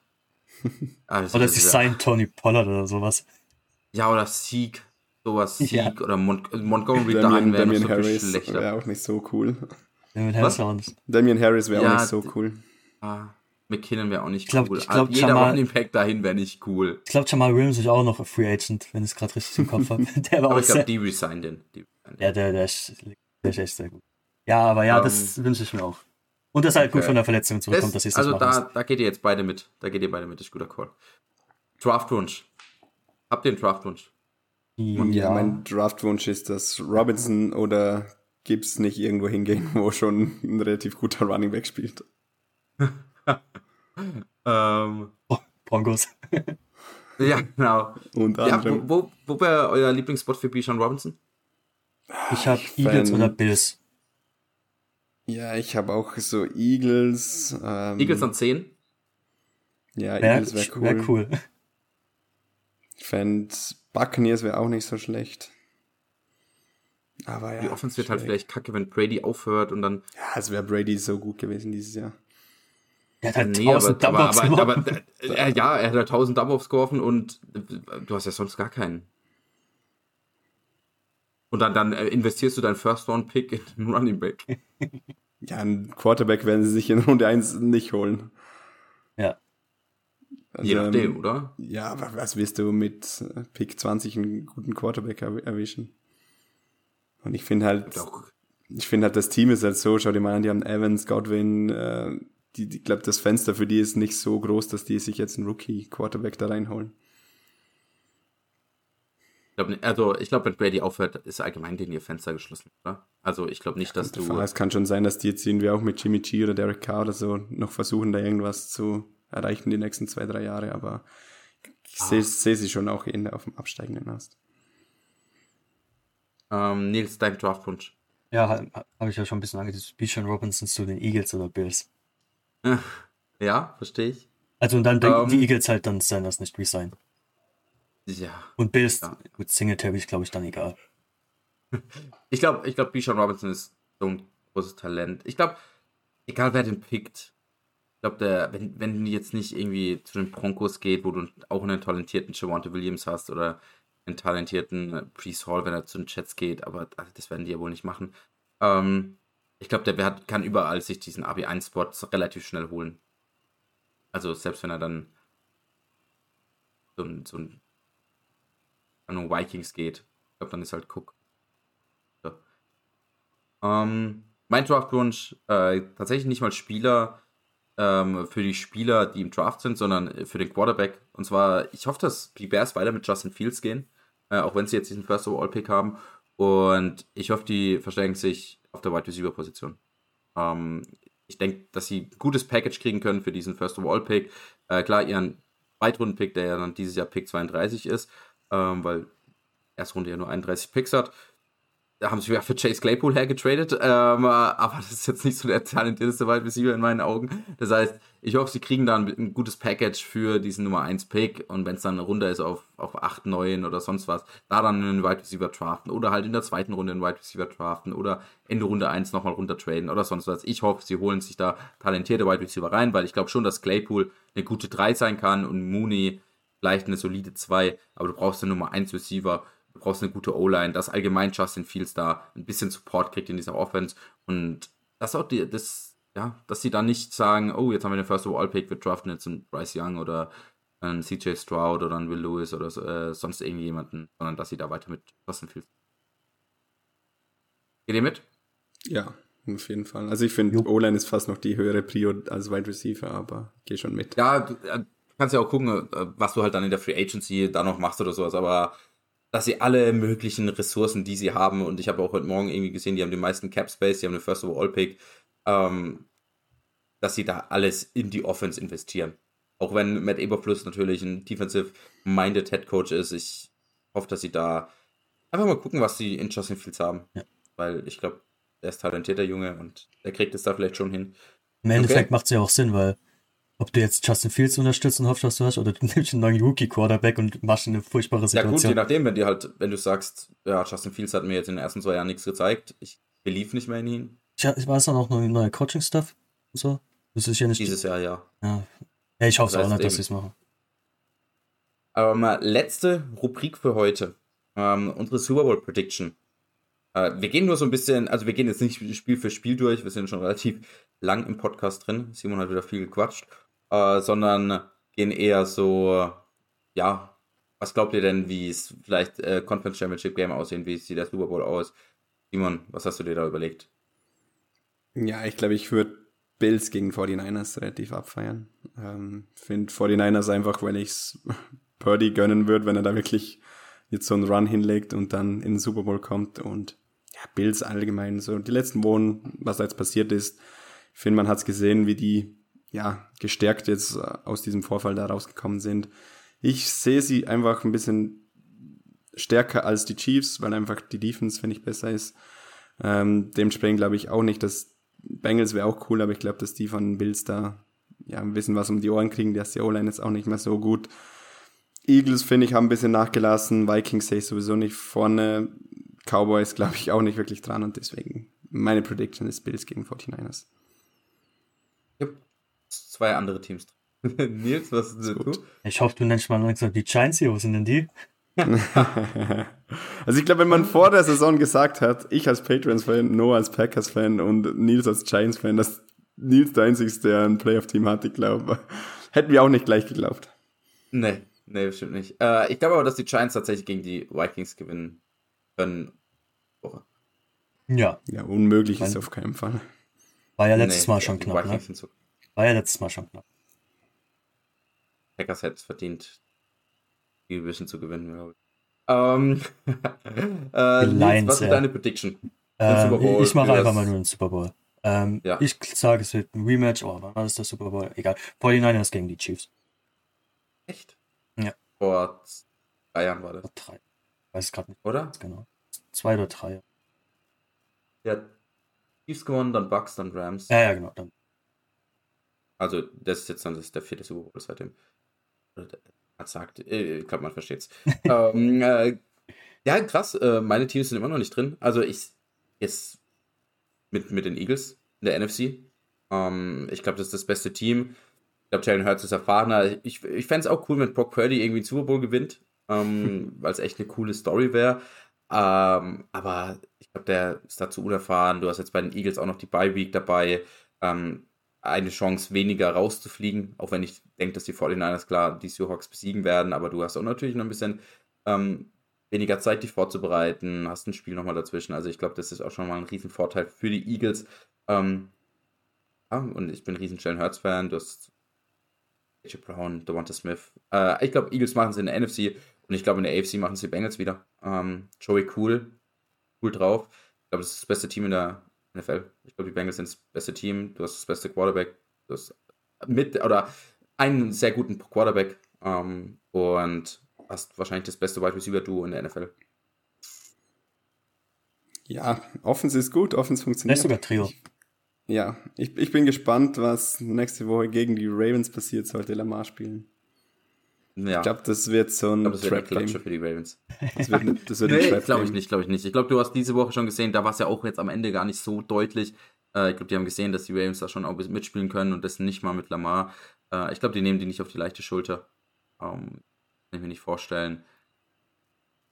Speaker 1: Also,
Speaker 3: oder sie sein Tony Pollard oder sowas.
Speaker 1: Ja, oder Sieg, sowas, Sieg
Speaker 3: Ja.
Speaker 1: oder Mon Montgomery
Speaker 2: Damien,
Speaker 1: wäre noch
Speaker 2: Damien
Speaker 1: so viel
Speaker 2: Harris
Speaker 1: schlechter.
Speaker 2: wäre auch nicht so cool.
Speaker 1: Was?
Speaker 3: Harris
Speaker 2: Damien Harris wäre
Speaker 1: Ja,
Speaker 2: auch nicht so cool.
Speaker 1: Ah, McKinnon wäre auch nicht
Speaker 3: Ich glaub-
Speaker 1: cool.
Speaker 3: ich glaub,
Speaker 1: Jeder
Speaker 3: Jamal-
Speaker 1: Running Back dahin wäre nicht cool.
Speaker 3: Ich glaube, Jamal Williams ist auch noch ein Free Agent, wenn ich es gerade richtig im Kopf habe. Der war
Speaker 1: Aber
Speaker 3: auch
Speaker 1: ich glaube, die resignen
Speaker 3: ja, der, der, ist, der ist echt sehr gut. Ja, aber ja, das wünsche ich mir auch. Und dass er halt gut
Speaker 1: okay.
Speaker 3: von der Verletzung zurückkommt,
Speaker 1: Das,
Speaker 3: dass sie es
Speaker 1: also da, da geht ihr jetzt beide mit. Da geht ihr beide mit, das ist guter Call. Draftwunsch. Habt ihr einen Draftwunsch?
Speaker 2: Ja, mein Draftwunsch ist, dass Robinson oder Gibbs nicht irgendwo hingehen, wo schon ein relativ guter Running Back spielt.
Speaker 1: Ähm,
Speaker 3: Broncos.
Speaker 1: ja, genau.
Speaker 2: Unter
Speaker 1: Ja, wo, wo, wo wäre euer Lieblingsspot für Bijan Robinson?
Speaker 3: Ich habe Eagles oder Bills.
Speaker 2: Ja, ich habe auch so Eagles. Ähm,
Speaker 1: Eagles an 10?
Speaker 2: Ja,
Speaker 3: Wäre
Speaker 2: Eagles wäre cool.
Speaker 3: wär cool.
Speaker 2: Ich fände Buccaneers wäre auch nicht so schlecht. Aber ja.
Speaker 1: Die Offense wird halt vielleicht kacke, wenn Brady aufhört und dann.
Speaker 2: Ja, es wäre Brady so gut gewesen dieses Jahr.
Speaker 3: Der hat halt
Speaker 1: Nee, aber,
Speaker 3: tausend
Speaker 1: aber,
Speaker 3: Dump-Offs
Speaker 1: aber,
Speaker 3: gemacht.
Speaker 1: aber äh, ja, er hat halt 1000 Dump-Offs geworfen und äh, du hast ja sonst gar keinen. Und dann, dann äh, investierst du deinen First-Round-Pick in einen Running Back.
Speaker 2: Ja, einen Quarterback werden sie sich in Runde 1 nicht holen.
Speaker 3: Ja.
Speaker 2: Also,
Speaker 1: Je nachdem,
Speaker 2: ähm,
Speaker 1: oder?
Speaker 2: Ja, aber was wirst du mit äh, Pick 20 einen guten Quarterback erw- erwischen? Und ich finde halt,
Speaker 1: Auch,
Speaker 2: ich finde halt, das Team ist halt so, schau dir mal an, die haben Evans, Godwin, äh, die, ich glaube, das Fenster für die ist nicht so groß, dass die sich jetzt einen Rookie-Quarterback da reinholen.
Speaker 1: Ich glaub, nicht- also ich glaube, wenn Brady aufhört, ist allgemein denen ihr Fenster geschlossen, oder? Also ich glaube nicht, dass du.
Speaker 2: Es kann schon sein, dass die jetzt irgendwie auch mit Jimmy G oder Derek Carr oder so noch versuchen, da irgendwas zu erreichen die nächsten zwei, drei Jahre, aber ich
Speaker 1: Ah.
Speaker 2: sehe seh sie schon auch eher auf dem absteigenden Ast.
Speaker 1: Ähm, Nils, dein Draftwunsch.
Speaker 3: Ja, habe ich ja schon ein bisschen angedeutet. Bijan Robinson zu den Eagles oder Bills.
Speaker 1: Ja, verstehe ich.
Speaker 3: Also und dann denken
Speaker 1: Ähm.
Speaker 3: die Eagles halt dann Sanders nicht resign.
Speaker 1: Ja.
Speaker 3: Und Bills,
Speaker 1: Ja.
Speaker 3: gut, Singletary ist glaube ich dann egal.
Speaker 1: Ich glaube, ich glaube, Bijan Robinson ist so ein großes Talent. Ich glaube, egal wer den pickt, ich glaube, der, wenn, wenn jetzt nicht irgendwie zu den Broncos geht, wo du auch einen talentierten Javante Williams hast oder einen talentierten Priest Hall, wenn er zu den Jets geht, aber also, das werden die ja wohl nicht machen. Ähm, ich glaube, der wird, kann überall sich diesen AB1-Spot relativ schnell holen. Also selbst wenn er dann so ein, so ein an Vikings geht, ich glaube, dann ist halt Cook. So. Ähm, mein Draftwunsch, äh, tatsächlich nicht mal Spieler ähm, für die Spieler, die im Draft sind, sondern für den Quarterback. Und zwar, ich hoffe, dass die Bears weiter mit Justin Fields gehen, äh, auch wenn sie jetzt diesen First Overall Pick haben. Und ich hoffe, die verstärken sich auf der Wide Receiver Position. Ähm, ich denke, dass sie ein gutes Package kriegen können für diesen First Overall Pick. Äh, klar, ihren Zweitrunden-Pick, der ja dann dieses Jahr Pick 32 ist, ähm, weil erste Runde ja nur 31 Picks hat. Da haben sie ja für Chase Claypool hergetradet, ähm, aber das ist jetzt nicht so der talentierteste Wide Receiver in meinen Augen. Das heißt, ich hoffe, sie kriegen dann ein gutes Package für diesen Nummer 1 Pick und wenn es dann eine Runde ist auf, auf 8, 9 oder sonst was, da dann einen Wide Receiver draften oder halt in der zweiten Runde einen Wide Receiver draften oder Ende Runde 1 nochmal runter traden oder sonst was. Ich hoffe, sie holen sich da talentierte Wide Receiver rein, weil ich glaube schon, dass Claypool eine gute 3 sein kann und Mooney vielleicht eine solide 2, aber du brauchst eine Nummer 1 Receiver, du brauchst eine gute O-Line, dass allgemein Justin Fields da ein bisschen Support kriegt in dieser Offense und das auch die, das, ja, dass sie da nicht sagen, oh, jetzt haben wir den First Overall Pick, wir draften jetzt einen Bryce Young oder einen CJ Stroud oder einen Will Lewis oder so, äh, sonst irgendjemanden, sondern dass sie da weiter mit Justin Fields. Geht ihr mit?
Speaker 2: Ja, auf jeden Fall. Also ich finde, O-Line ist fast noch die höhere Prio als Wide Receiver, aber geh schon mit.
Speaker 1: Ja, du, äh, kannst ja auch gucken, äh, was du halt dann in der Free Agency da noch machst oder sowas, aber dass sie alle möglichen Ressourcen, die sie haben, und ich habe auch heute Morgen irgendwie gesehen, die haben den meisten Cap Space, die haben den First Overall Pick, ähm, dass sie da alles in die Offense investieren. Auch wenn Matt Eberfluss natürlich ein defensive-minded Head Coach ist, ich hoffe, dass sie da einfach mal gucken, was sie in Justin Fields haben. Ja. Weil ich glaube, er ist talentierter Junge und er kriegt es da vielleicht schon hin.
Speaker 3: Im Endeffekt okay. macht es ja auch Sinn, weil ob du jetzt Justin Fields unterstützt und hoffst, dass du hast, oder du nimmst einen neuen Rookie-Quarterback und machst eine furchtbare Situation. Ja gut,
Speaker 1: je nachdem, wenn dir halt, wenn du sagst, ja, Justin Fields hat mir jetzt in den ersten zwei Jahren nichts gezeigt, ich belief nicht mehr in ihn.
Speaker 3: Ich, ich weiß dann auch noch neue Coaching-Stuff und so.
Speaker 1: Das ist ja nicht. Dieses Jahr, ja.
Speaker 3: Ja, ja ich hoffe das heißt auch nicht, dass sie es machen.
Speaker 1: Aber mal letzte Rubrik für heute. Ähm, unsere Super Bowl Prediction. Äh, wir gehen nur so ein bisschen, also wir gehen jetzt nicht Spiel für Spiel durch, wir sind schon relativ lang im Podcast drin. Simon hat wieder viel gequatscht äh, sondern gehen eher so, ja, was glaubt ihr denn, wie es vielleicht äh, Conference Championship Game aussehen, wie sieht der Super Bowl aus? Simon, was hast du dir da überlegt?
Speaker 2: Ja, ich glaube, ich würde Bills gegen 49ers relativ abfeiern. Ähm, Finde 49ers einfach, weil ich es Purdy gönnen würde, wenn er da wirklich jetzt so einen Run hinlegt und dann in den Super Bowl kommt und ja, Bills allgemein so die letzten Wochen, was da jetzt passiert ist. Ich finde, man hat es gesehen, wie die ja, gestärkt jetzt äh, aus diesem Vorfall da rausgekommen sind. Ich sehe sie einfach ein bisschen stärker als die Chiefs, weil einfach die Defense, finde ich, besser ist. Ähm, dementsprechend glaube ich auch nicht, dass Bengals wäre auch cool, aber ich glaube, dass die von Bills da ja, wissen, was um die Ohren kriegen. Der ist die O-Line jetzt auch nicht mehr so gut. Eagles, finde ich, haben ein bisschen nachgelassen. Vikings sehe ich sowieso nicht vorne. Cowboys, glaube ich, auch nicht wirklich dran. Und deswegen meine Prediction ist Bills gegen 49ers.
Speaker 1: Yep zwei andere Teams drin. Nils, was ist denn du?
Speaker 3: Ich hoffe, du nennst mal langsam die Giants hier. Wo sind denn die?
Speaker 2: also ich glaube, wenn man vor der Saison gesagt hat, ich als Patriots-Fan, Noah als Packers-Fan und Nils als Giants-Fan, dass Nils der Einzige ist, der ein Playoff-Team hat, ich glaube, hätten wir auch nicht gleich geglaubt.
Speaker 1: Nee, nee, bestimmt nicht. Äh, ich glaube aber, dass die Giants tatsächlich gegen die Vikings gewinnen können.
Speaker 3: Oh. Ja.
Speaker 2: Ja, unmöglich ist auf keinen Fall.
Speaker 3: War ja letztes nee, Mal schon knapp. Ne? War ja letztes Mal schon knapp.
Speaker 1: Packers hätte es verdient, die Division zu gewinnen, glaube ich. Ähm, äh, Lions, was ist ja. deine Prediction?
Speaker 3: Ähm, ich mache einfach mal nur einen Super Bowl. Ähm, ja. Ich sage, es wird ein Rematch. Oh, wann war das der Super Bowl? Egal. 49ers gegen die Chiefs.
Speaker 1: Echt?
Speaker 3: Ja.
Speaker 1: Vor drei Jahren war das. Vor
Speaker 3: drei. Ich weiß es gerade nicht.
Speaker 1: Oder?
Speaker 3: Genau. Zwei oder drei.
Speaker 1: Ja. Chiefs gewonnen, dann Bucks, dann Rams.
Speaker 3: Ja, ja, genau. Dann
Speaker 1: also, das ist jetzt dann das, der vierte Super Bowl seitdem. Hat sagt, äh, ich glaube, man versteht's. ähm, äh, ja, krass. Äh, meine Teams sind immer noch nicht drin. Also, ich jetzt mit, mit den Eagles in der NFC. Ähm, ich glaube, das ist das beste Team. Ich glaube, Jalen Hurts ist erfahrener. Ich, ich fände es auch cool, wenn Brock Purdy irgendwie einen Super Bowl gewinnt, ähm, weil es echt eine coole Story wäre. Ähm, aber ich glaube, der ist dazu unerfahren. Du hast jetzt bei den Eagles auch noch die Bye Week dabei. Ähm, eine Chance weniger rauszufliegen, auch wenn ich denke, dass die 49ers klar die Seahawks besiegen werden, aber du hast auch natürlich noch ein bisschen ähm, weniger Zeit, dich vorzubereiten, hast ein Spiel nochmal dazwischen. Also ich glaube, das ist auch schon mal ein Riesenvorteil für die Eagles. Ähm, ja, und ich bin ein riesen Jalen Hurts-Fan. Du hast AJ Brown, Devonta Smith. Äh, ich glaube, Eagles machen es in der NFC und ich glaube, in der AFC machen sie Bengals wieder. Ähm, Joey Cool, cool drauf. Ich glaube, das ist das beste Team in der NFL. Ich glaube, die Bengals sind das beste Team. Du hast das beste Quarterback. Du hast mit oder einen sehr guten Quarterback ähm, und hast wahrscheinlich das beste Wide Receiver Duo in der NFL.
Speaker 2: Ja, Offens ist gut, Offens funktioniert.
Speaker 3: Sogar Trio.
Speaker 2: Ich, ja, ich, ich bin gespannt, was nächste Woche gegen die Ravens passiert, sollte Lamar spielen. Ja. Ich glaube, das wird so ein
Speaker 1: glaub, Trap Game für die Ravens. Das wird, das wird nee, ein glaube ich nicht, glaube ich nicht. Ich glaube, du hast diese Woche schon gesehen, da war es ja auch jetzt am Ende gar nicht so deutlich. Äh, ich glaube, die haben gesehen, dass die Ravens da schon auch mitspielen können und das nicht mal mit Lamar. Äh, ich glaube, die nehmen die nicht auf die leichte Schulter. Ähm, kann ich mir nicht vorstellen.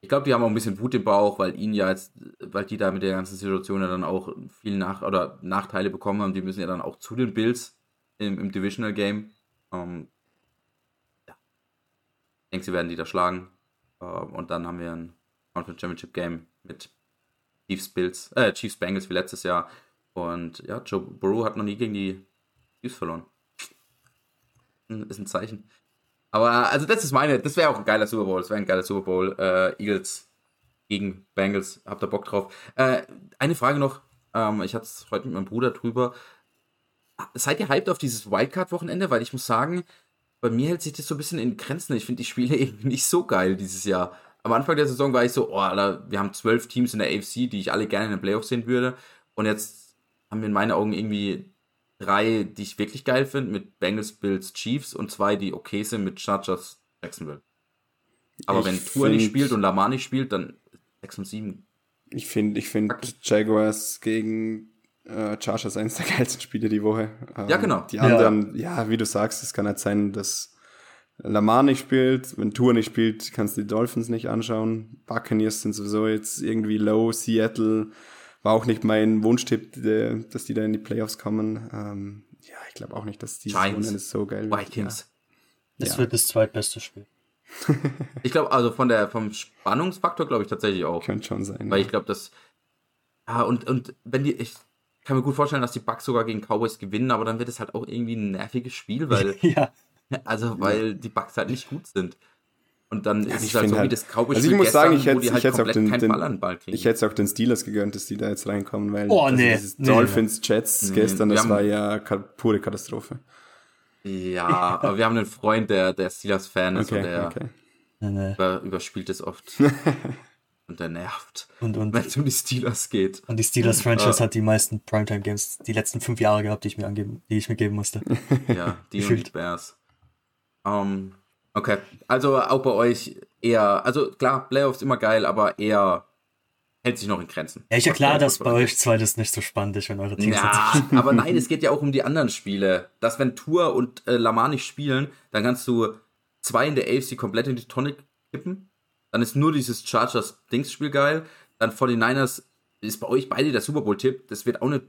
Speaker 1: ich glaube, die haben auch ein bisschen Wut im Bauch, weil ihnen ja jetzt, weil die da mit der ganzen Situation ja dann auch viel nach oder Nachteile bekommen haben. Die müssen ja dann auch zu den Bills im, im Divisional Game. Ähm, denke, sie werden die da schlagen. Äh, und dann haben wir ein Conference Championship Game mit Chiefs Bills, äh, Chiefs Bengals wie letztes Jahr. Und ja, Joe Burrow hat noch nie gegen die Chiefs verloren. Ist ein Zeichen. Aber also das ist meine, das wäre auch ein geiler Super Bowl. Das wäre ein geiler Super Bowl. Äh, Eagles gegen Bengals. Habt ihr Bock drauf? Äh, eine Frage noch. Ähm, ich hatte es heute mit meinem Bruder drüber. Seid ihr hyped auf dieses Wildcard-Wochenende? Weil ich muss sagen, bei mir hält sich das so ein bisschen in Grenzen. Ich finde die Spiele irgendwie nicht so geil dieses Jahr. Am Anfang der Saison war ich so, oh, Alter, wir haben zwölf Teams in der AFC, die ich alle gerne in den Playoffs sehen würde. Und jetzt haben wir in meinen Augen irgendwie drei, die ich wirklich geil finde, mit Bengals, Bills, Chiefs und zwei, die okay sind mit Chargers, Jacksonville. Aber ich wenn Tour nicht spielt und Lamar nicht spielt, dann 6 und 7.
Speaker 2: Ich finde, ich finde Jaguars gegen äh, Chargers eines der geilsten Spiele die Woche.
Speaker 1: Ähm, ja, genau.
Speaker 2: Die anderen, ja. ja, wie du sagst, es kann halt sein, dass Lamar nicht spielt, wenn Tour nicht spielt, kannst du die Dolphins nicht anschauen. Buccaneers sind sowieso jetzt irgendwie low, Seattle war auch nicht mein Wunschtipp, dass die da in die Playoffs kommen. Ähm, ja, ich glaube auch nicht, dass die
Speaker 1: Rennen
Speaker 2: so geil
Speaker 1: wird. Vikings.
Speaker 3: Ja. Das ja. wird das zweitbeste Spiel.
Speaker 1: ich glaube, also von der, vom Spannungsfaktor glaube ich tatsächlich auch.
Speaker 2: Könnte schon sein.
Speaker 1: Weil ja. ich glaube, dass. Ja, und, und wenn die. Ich kann mir gut vorstellen, dass die Bucks sogar gegen Cowboys gewinnen, aber dann wird es halt auch irgendwie ein nerviges Spiel, weil.
Speaker 3: ja.
Speaker 1: Also, weil die Bucks halt nicht gut sind. Und dann
Speaker 2: ja, ist es halt so halt, wie das Cowboys Also ich muss sagen, ich hätte es halt auch den, den ich hätte auch den Steelers gegönnt, dass die da jetzt reinkommen, weil
Speaker 3: oh, nee,
Speaker 2: dieses nee, Dolphins Jets nee, gestern, das war ja pure Katastrophe.
Speaker 1: Ja, aber wir haben einen Freund, der der Steelers Fan ist okay, und der okay. über, überspielt es oft. und der nervt,
Speaker 3: und, und,
Speaker 1: wenn es um die Steelers geht.
Speaker 3: Und die Steelers Franchise hat die meisten Primetime Games die letzten fünf Jahre gehabt, die ich mir angeben, die ich mir geben musste.
Speaker 1: Ja, die und die Bears. Um, ähm, Okay, also auch bei euch eher, also klar, Playoffs immer geil, aber eher hält sich noch in Grenzen.
Speaker 3: Ja, ist ja klar, dass bei euch zwei das nicht so spannend ist, wenn eure Teams
Speaker 1: ja, aber nein, es geht ja auch um die anderen Spiele. Dass wenn Tour und äh, Lamar nicht spielen, dann kannst du zwei in der AFC komplett in die Tonne kippen. Dann ist nur dieses Chargers-Dings-Spiel geil. Dann 49ers ist bei euch beide der Super Bowl-Tipp. Das wird auch eine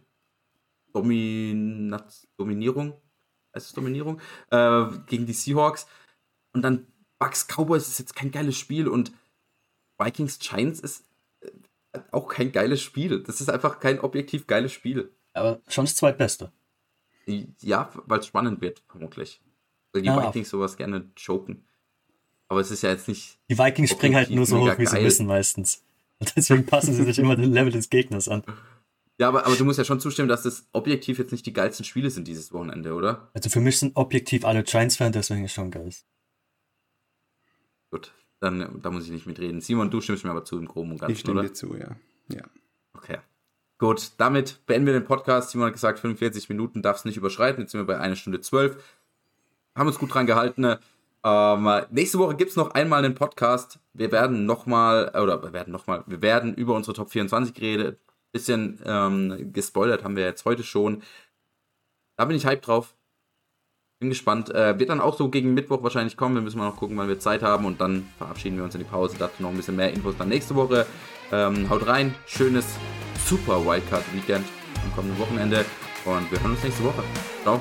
Speaker 1: Dominat Dominierung. Heißt es Dominierung? Äh, gegen die Seahawks. Und dann Bucks Cowboys ist jetzt kein geiles Spiel und Vikings Giants ist äh, auch kein geiles Spiel. Das ist einfach kein objektiv geiles Spiel.
Speaker 3: Aber schon das zweitbeste.
Speaker 1: Ja, weil es spannend wird, vermutlich. Weil die ja, Vikings sowas gerne choken. Aber es ist ja jetzt nicht.
Speaker 3: Die Vikings springen halt nur so hoch, wie sie müssen meistens. Und deswegen passen sie sich immer den Level des Gegners an.
Speaker 1: Ja, aber, aber du musst ja schon zustimmen, dass das objektiv jetzt nicht die geilsten Spiele sind dieses Wochenende, oder?
Speaker 3: Also für mich sind objektiv alle Giants-Fans, deswegen ist schon geil.
Speaker 1: Gut, dann da muss ich nicht mitreden. Simon, du stimmst mir aber zu im Groben und Ganzen,
Speaker 2: Ich stimme oder? dir zu, ja. ja.
Speaker 1: Okay. Gut, damit beenden wir den Podcast. Simon hat gesagt, 45 Minuten darf es nicht überschreiten. Jetzt sind wir bei einer Stunde zwölf. Haben uns gut dran gehalten. Ähm, nächste Woche gibt es noch einmal einen Podcast. Wir werden nochmal, oder wir werden nochmal, wir werden über unsere Top 24 geredet. Bisschen ähm, gespoilert haben wir jetzt heute schon. Da bin ich hype drauf. Bin gespannt. Äh, wird dann auch so gegen Mittwoch wahrscheinlich kommen. Wir müssen mal noch gucken, wann wir Zeit haben. Und dann verabschieden wir uns in die Pause. Dazu noch ein bisschen mehr Infos dann nächste Woche. Ähm, haut rein. Schönes Super Wildcard-Weekend am kommenden Wochenende. Und wir hören uns nächste Woche. Ciao.